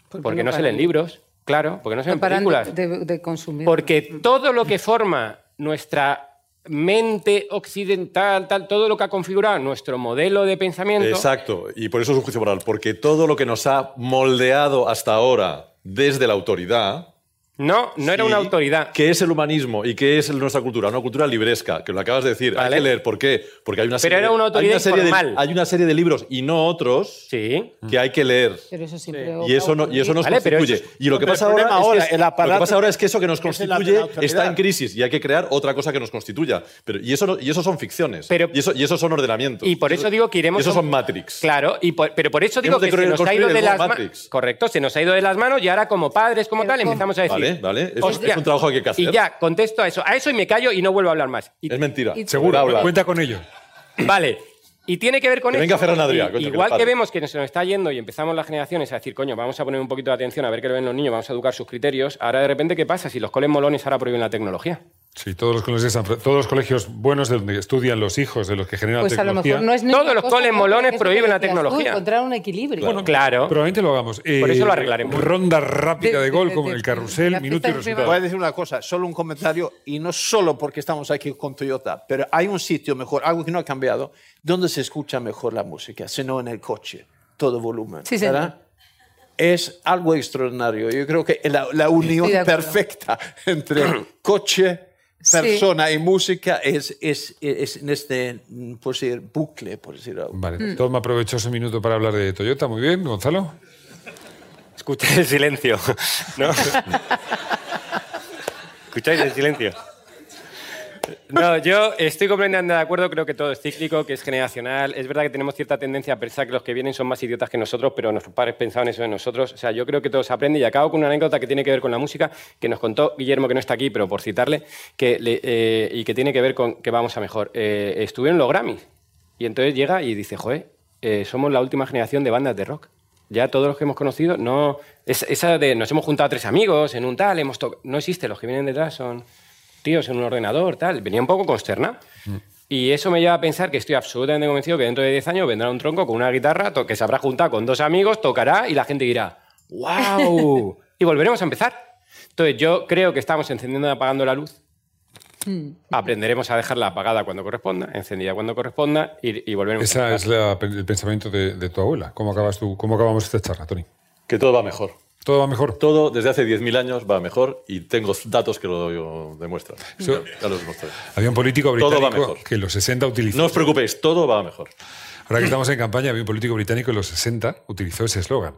Speaker 7: Porque
Speaker 5: Porque
Speaker 7: no
Speaker 5: no se leen libros, claro, porque no se ven películas.
Speaker 7: de, de- de consumir.
Speaker 5: Porque todo lo que forma nuestra mente occidental, tal, todo lo que ha configurado nuestro modelo de pensamiento.
Speaker 6: Exacto, y por eso es un juicio moral, porque todo lo que nos ha moldeado hasta ahora desde la autoridad.
Speaker 5: No, no era
Speaker 6: Sí.
Speaker 5: una autoridad.
Speaker 6: ¿Qué es el humanismo y qué es nuestra cultura? Una cultura libresca, que lo acabas de decir.
Speaker 5: Vale.
Speaker 6: Hay que leer. ¿Por qué? Porque hay una
Speaker 5: Pero
Speaker 6: serie,
Speaker 5: era una
Speaker 6: hay
Speaker 5: autoridad
Speaker 6: serie de,
Speaker 5: informal.
Speaker 6: hay una serie de libros y no otros
Speaker 5: Sí.
Speaker 6: que hay que leer.
Speaker 7: Pero eso siempre.
Speaker 6: Y eso, no, y eso nos
Speaker 5: Vale, pero
Speaker 6: constituye.
Speaker 5: eso
Speaker 6: y lo que
Speaker 9: Pero
Speaker 6: pasa ahora, es,
Speaker 9: ahora,
Speaker 6: que,
Speaker 9: el
Speaker 6: es-
Speaker 9: aparato
Speaker 6: lo que pasa ahora es que eso que nos constituye está en crisis y hay que crear otra cosa que nos constituya. Pero, y, eso no- y eso son ficciones.
Speaker 5: Pero-
Speaker 6: y, eso, y eso son ordenamientos.
Speaker 5: Y por eso digo que iremos.
Speaker 6: Y eso son Matrix.
Speaker 5: Claro, y por- pero por eso digo
Speaker 6: Hemos
Speaker 5: que se nos ha ido de las manos. Correcto, se nos ha ido de las manos y ahora, como padres, como
Speaker 7: Pero
Speaker 5: tal, empezamos a decir.
Speaker 6: Vale, vale. Es, un-
Speaker 5: "Hostia".
Speaker 6: es un trabajo que hay que hacer.
Speaker 5: Y ya, contesto a eso. A eso y me callo y no vuelvo a hablar más. Y-
Speaker 6: Es mentira.
Speaker 7: Y-
Speaker 3: Seguro,
Speaker 6: Habla.
Speaker 3: cuenta con ello.
Speaker 5: Vale. Y tiene que ver con
Speaker 6: Que
Speaker 5: esto.
Speaker 6: venga Ferran Adrià,
Speaker 5: Y-
Speaker 6: coño, que
Speaker 5: igual que
Speaker 6: pare.
Speaker 5: vemos que se nos está yendo y empezamos las generaciones a decir, coño, vamos a poner un poquito de atención a ver qué lo ven los niños, vamos a educar sus criterios. Ahora, de repente, ¿qué pasa si los coles molones ahora prohíben la tecnología?
Speaker 3: Sí, todos los, colegios todos los colegios buenos de donde estudian los hijos de los que generan
Speaker 7: Pues a lo
Speaker 3: tecnología.
Speaker 7: mejor no es
Speaker 5: Todos los coles molones prohíben la
Speaker 7: decías tú,
Speaker 5: tecnología.
Speaker 7: encontrar un equilibrio.
Speaker 5: Bueno, claro.
Speaker 3: Probablemente lo hagamos. Eh,
Speaker 5: Por eso lo arreglaremos.
Speaker 3: Ronda rápida de,
Speaker 7: De-
Speaker 3: gol
Speaker 7: de-
Speaker 3: como el carrusel, minuto y resultado.
Speaker 4: Voy a decir una cosa, solo un comentario, y no solo porque estamos aquí con Toyota, pero hay un sitio mejor, algo que no ha cambiado, donde se escucha mejor la música, sino en el coche, todo volumen.
Speaker 7: Sí, señor.
Speaker 4: ¿verdad? Es algo extraordinario. Yo creo que la, la unión perfecta entre coche,
Speaker 7: Sí.
Speaker 4: persona y música es, es, es en este, mm, por decir, bucle, por decirlo.
Speaker 3: Vale,
Speaker 7: Mm.
Speaker 3: toma aprovechoso minuto para hablar de Toyota. Muy bien, Gonzalo.
Speaker 5: Escucháis el silencio. ¿no? Escucháis el silencio. No, yo estoy completamente de acuerdo, creo que todo es cíclico, que es generacional. Es verdad que tenemos cierta tendencia a pensar que los que vienen son más idiotas que nosotros, pero nuestros padres pensaban eso de nosotros. O sea, yo creo que todo se aprende y acabo con una anécdota que tiene que ver con la música, que nos contó Guillermo, que no está aquí, pero por citarle, eh, y que tiene que ver con que vamos a mejor. Eh, estuvieron los Grammys y entonces llega y dice, joder, eh, somos la última generación de bandas de rock. Ya todos los que hemos conocido, no. es- esa de nos hemos juntado tres amigos en un tal, hemos no existe. Los que vienen detrás son tíos en un ordenador, tal. Venía un poco consternado. Y eso me lleva a pensar que estoy absolutamente convencido que dentro de 10 años vendrá un tronco con una guitarra que se habrá juntado con dos amigos, tocará y la gente dirá, ¡wow! y volveremos a empezar. Entonces yo creo que estamos encendiendo y apagando la luz. Aprenderemos a dejarla apagada cuando corresponda, encendida cuando corresponda y, y volveremos a
Speaker 3: Ese
Speaker 5: empezar.
Speaker 3: es la- el pensamiento de, de tu abuela. ¿Cómo, acabas tú, ¿Cómo acabamos esta charla, Tony?
Speaker 6: Que todo va mejor.
Speaker 3: ¿Todo va mejor?
Speaker 6: Todo desde hace 10.000 años va mejor y tengo datos que lo demuestran.
Speaker 3: Eso-
Speaker 6: Ya los.
Speaker 3: Había un político
Speaker 6: Todo va
Speaker 3: británico
Speaker 6: mejor.
Speaker 3: que en los 60 utilizó.
Speaker 6: No os preocupéis, todo va mejor.
Speaker 3: Ahora que estamos en campaña, había un político británico en los 60 utilizó ese eslogan.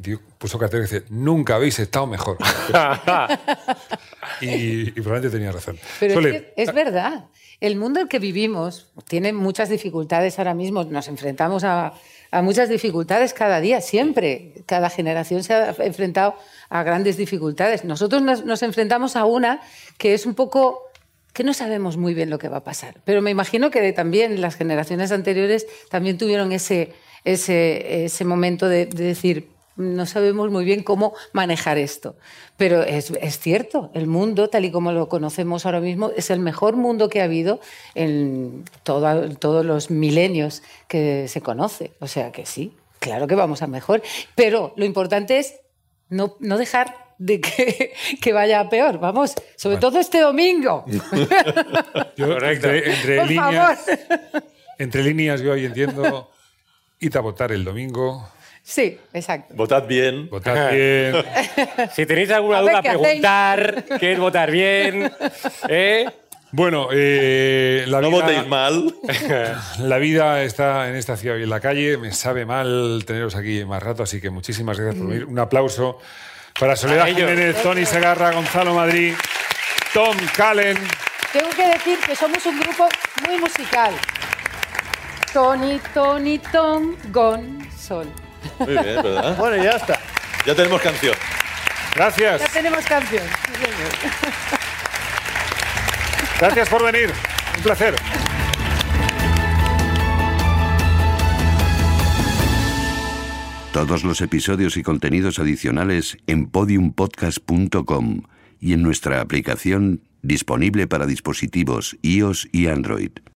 Speaker 3: Tío puso cartel que dice: Nunca habéis estado mejor. y, y probablemente tenía razón.
Speaker 7: Pero
Speaker 3: Sole,
Speaker 7: es, que es verdad. El mundo en el que vivimos tiene muchas dificultades ahora mismo. Nos enfrentamos a, a muchas dificultades cada día, siempre. Cada generación se ha enfrentado a grandes dificultades. Nosotros nos, enfrentamos a una que es un poco que no sabemos muy bien lo que va a pasar. Pero me imagino que también las generaciones anteriores también tuvieron ese, ese, ese momento de decir, no sabemos muy bien cómo manejar esto. Pero es, es cierto, el mundo, tal y como lo conocemos ahora mismo, es el mejor mundo que ha habido en toda- todos los milenios que se conoce. O sea que sí, claro que vamos a mejor. Pero lo importante es no, no dejar de que, que vaya a peor. Vamos, sobre todo este domingo.
Speaker 3: yo, entre, entre
Speaker 7: Por
Speaker 3: líneas,
Speaker 7: favor.
Speaker 3: entre líneas, yo ahí entiendo. Id a votar el domingo.
Speaker 7: Sí, exacto.
Speaker 6: Votad bien.
Speaker 3: Votad bien.
Speaker 5: Si tenéis alguna duda,
Speaker 7: qué
Speaker 5: preguntar, qué es votar bien. ¿eh?
Speaker 3: Bueno, eh, la
Speaker 6: No
Speaker 3: vida-
Speaker 6: votéis mal.
Speaker 3: La vida está en esta ciudad y en la calle. Me sabe mal teneros aquí más rato, así que muchísimas gracias por venir. Un aplauso para Soledad. Jiménez, Tony Segarra, Gonzalo Madrid, Tom Callen.
Speaker 7: Tengo que decir que somos un grupo muy musical. Tony, Tony, Tom, Gon, Sol.
Speaker 6: Muy bien, ¿verdad?
Speaker 4: Bueno, ya está.
Speaker 6: Ya tenemos canción.
Speaker 3: Gracias.
Speaker 7: Ya tenemos canción.
Speaker 3: Gracias por venir. Un placer.
Speaker 9: Todos los episodios y contenidos adicionales en podiumpodcast.com y en nuestra aplicación disponible para dispositivos iOS y Android.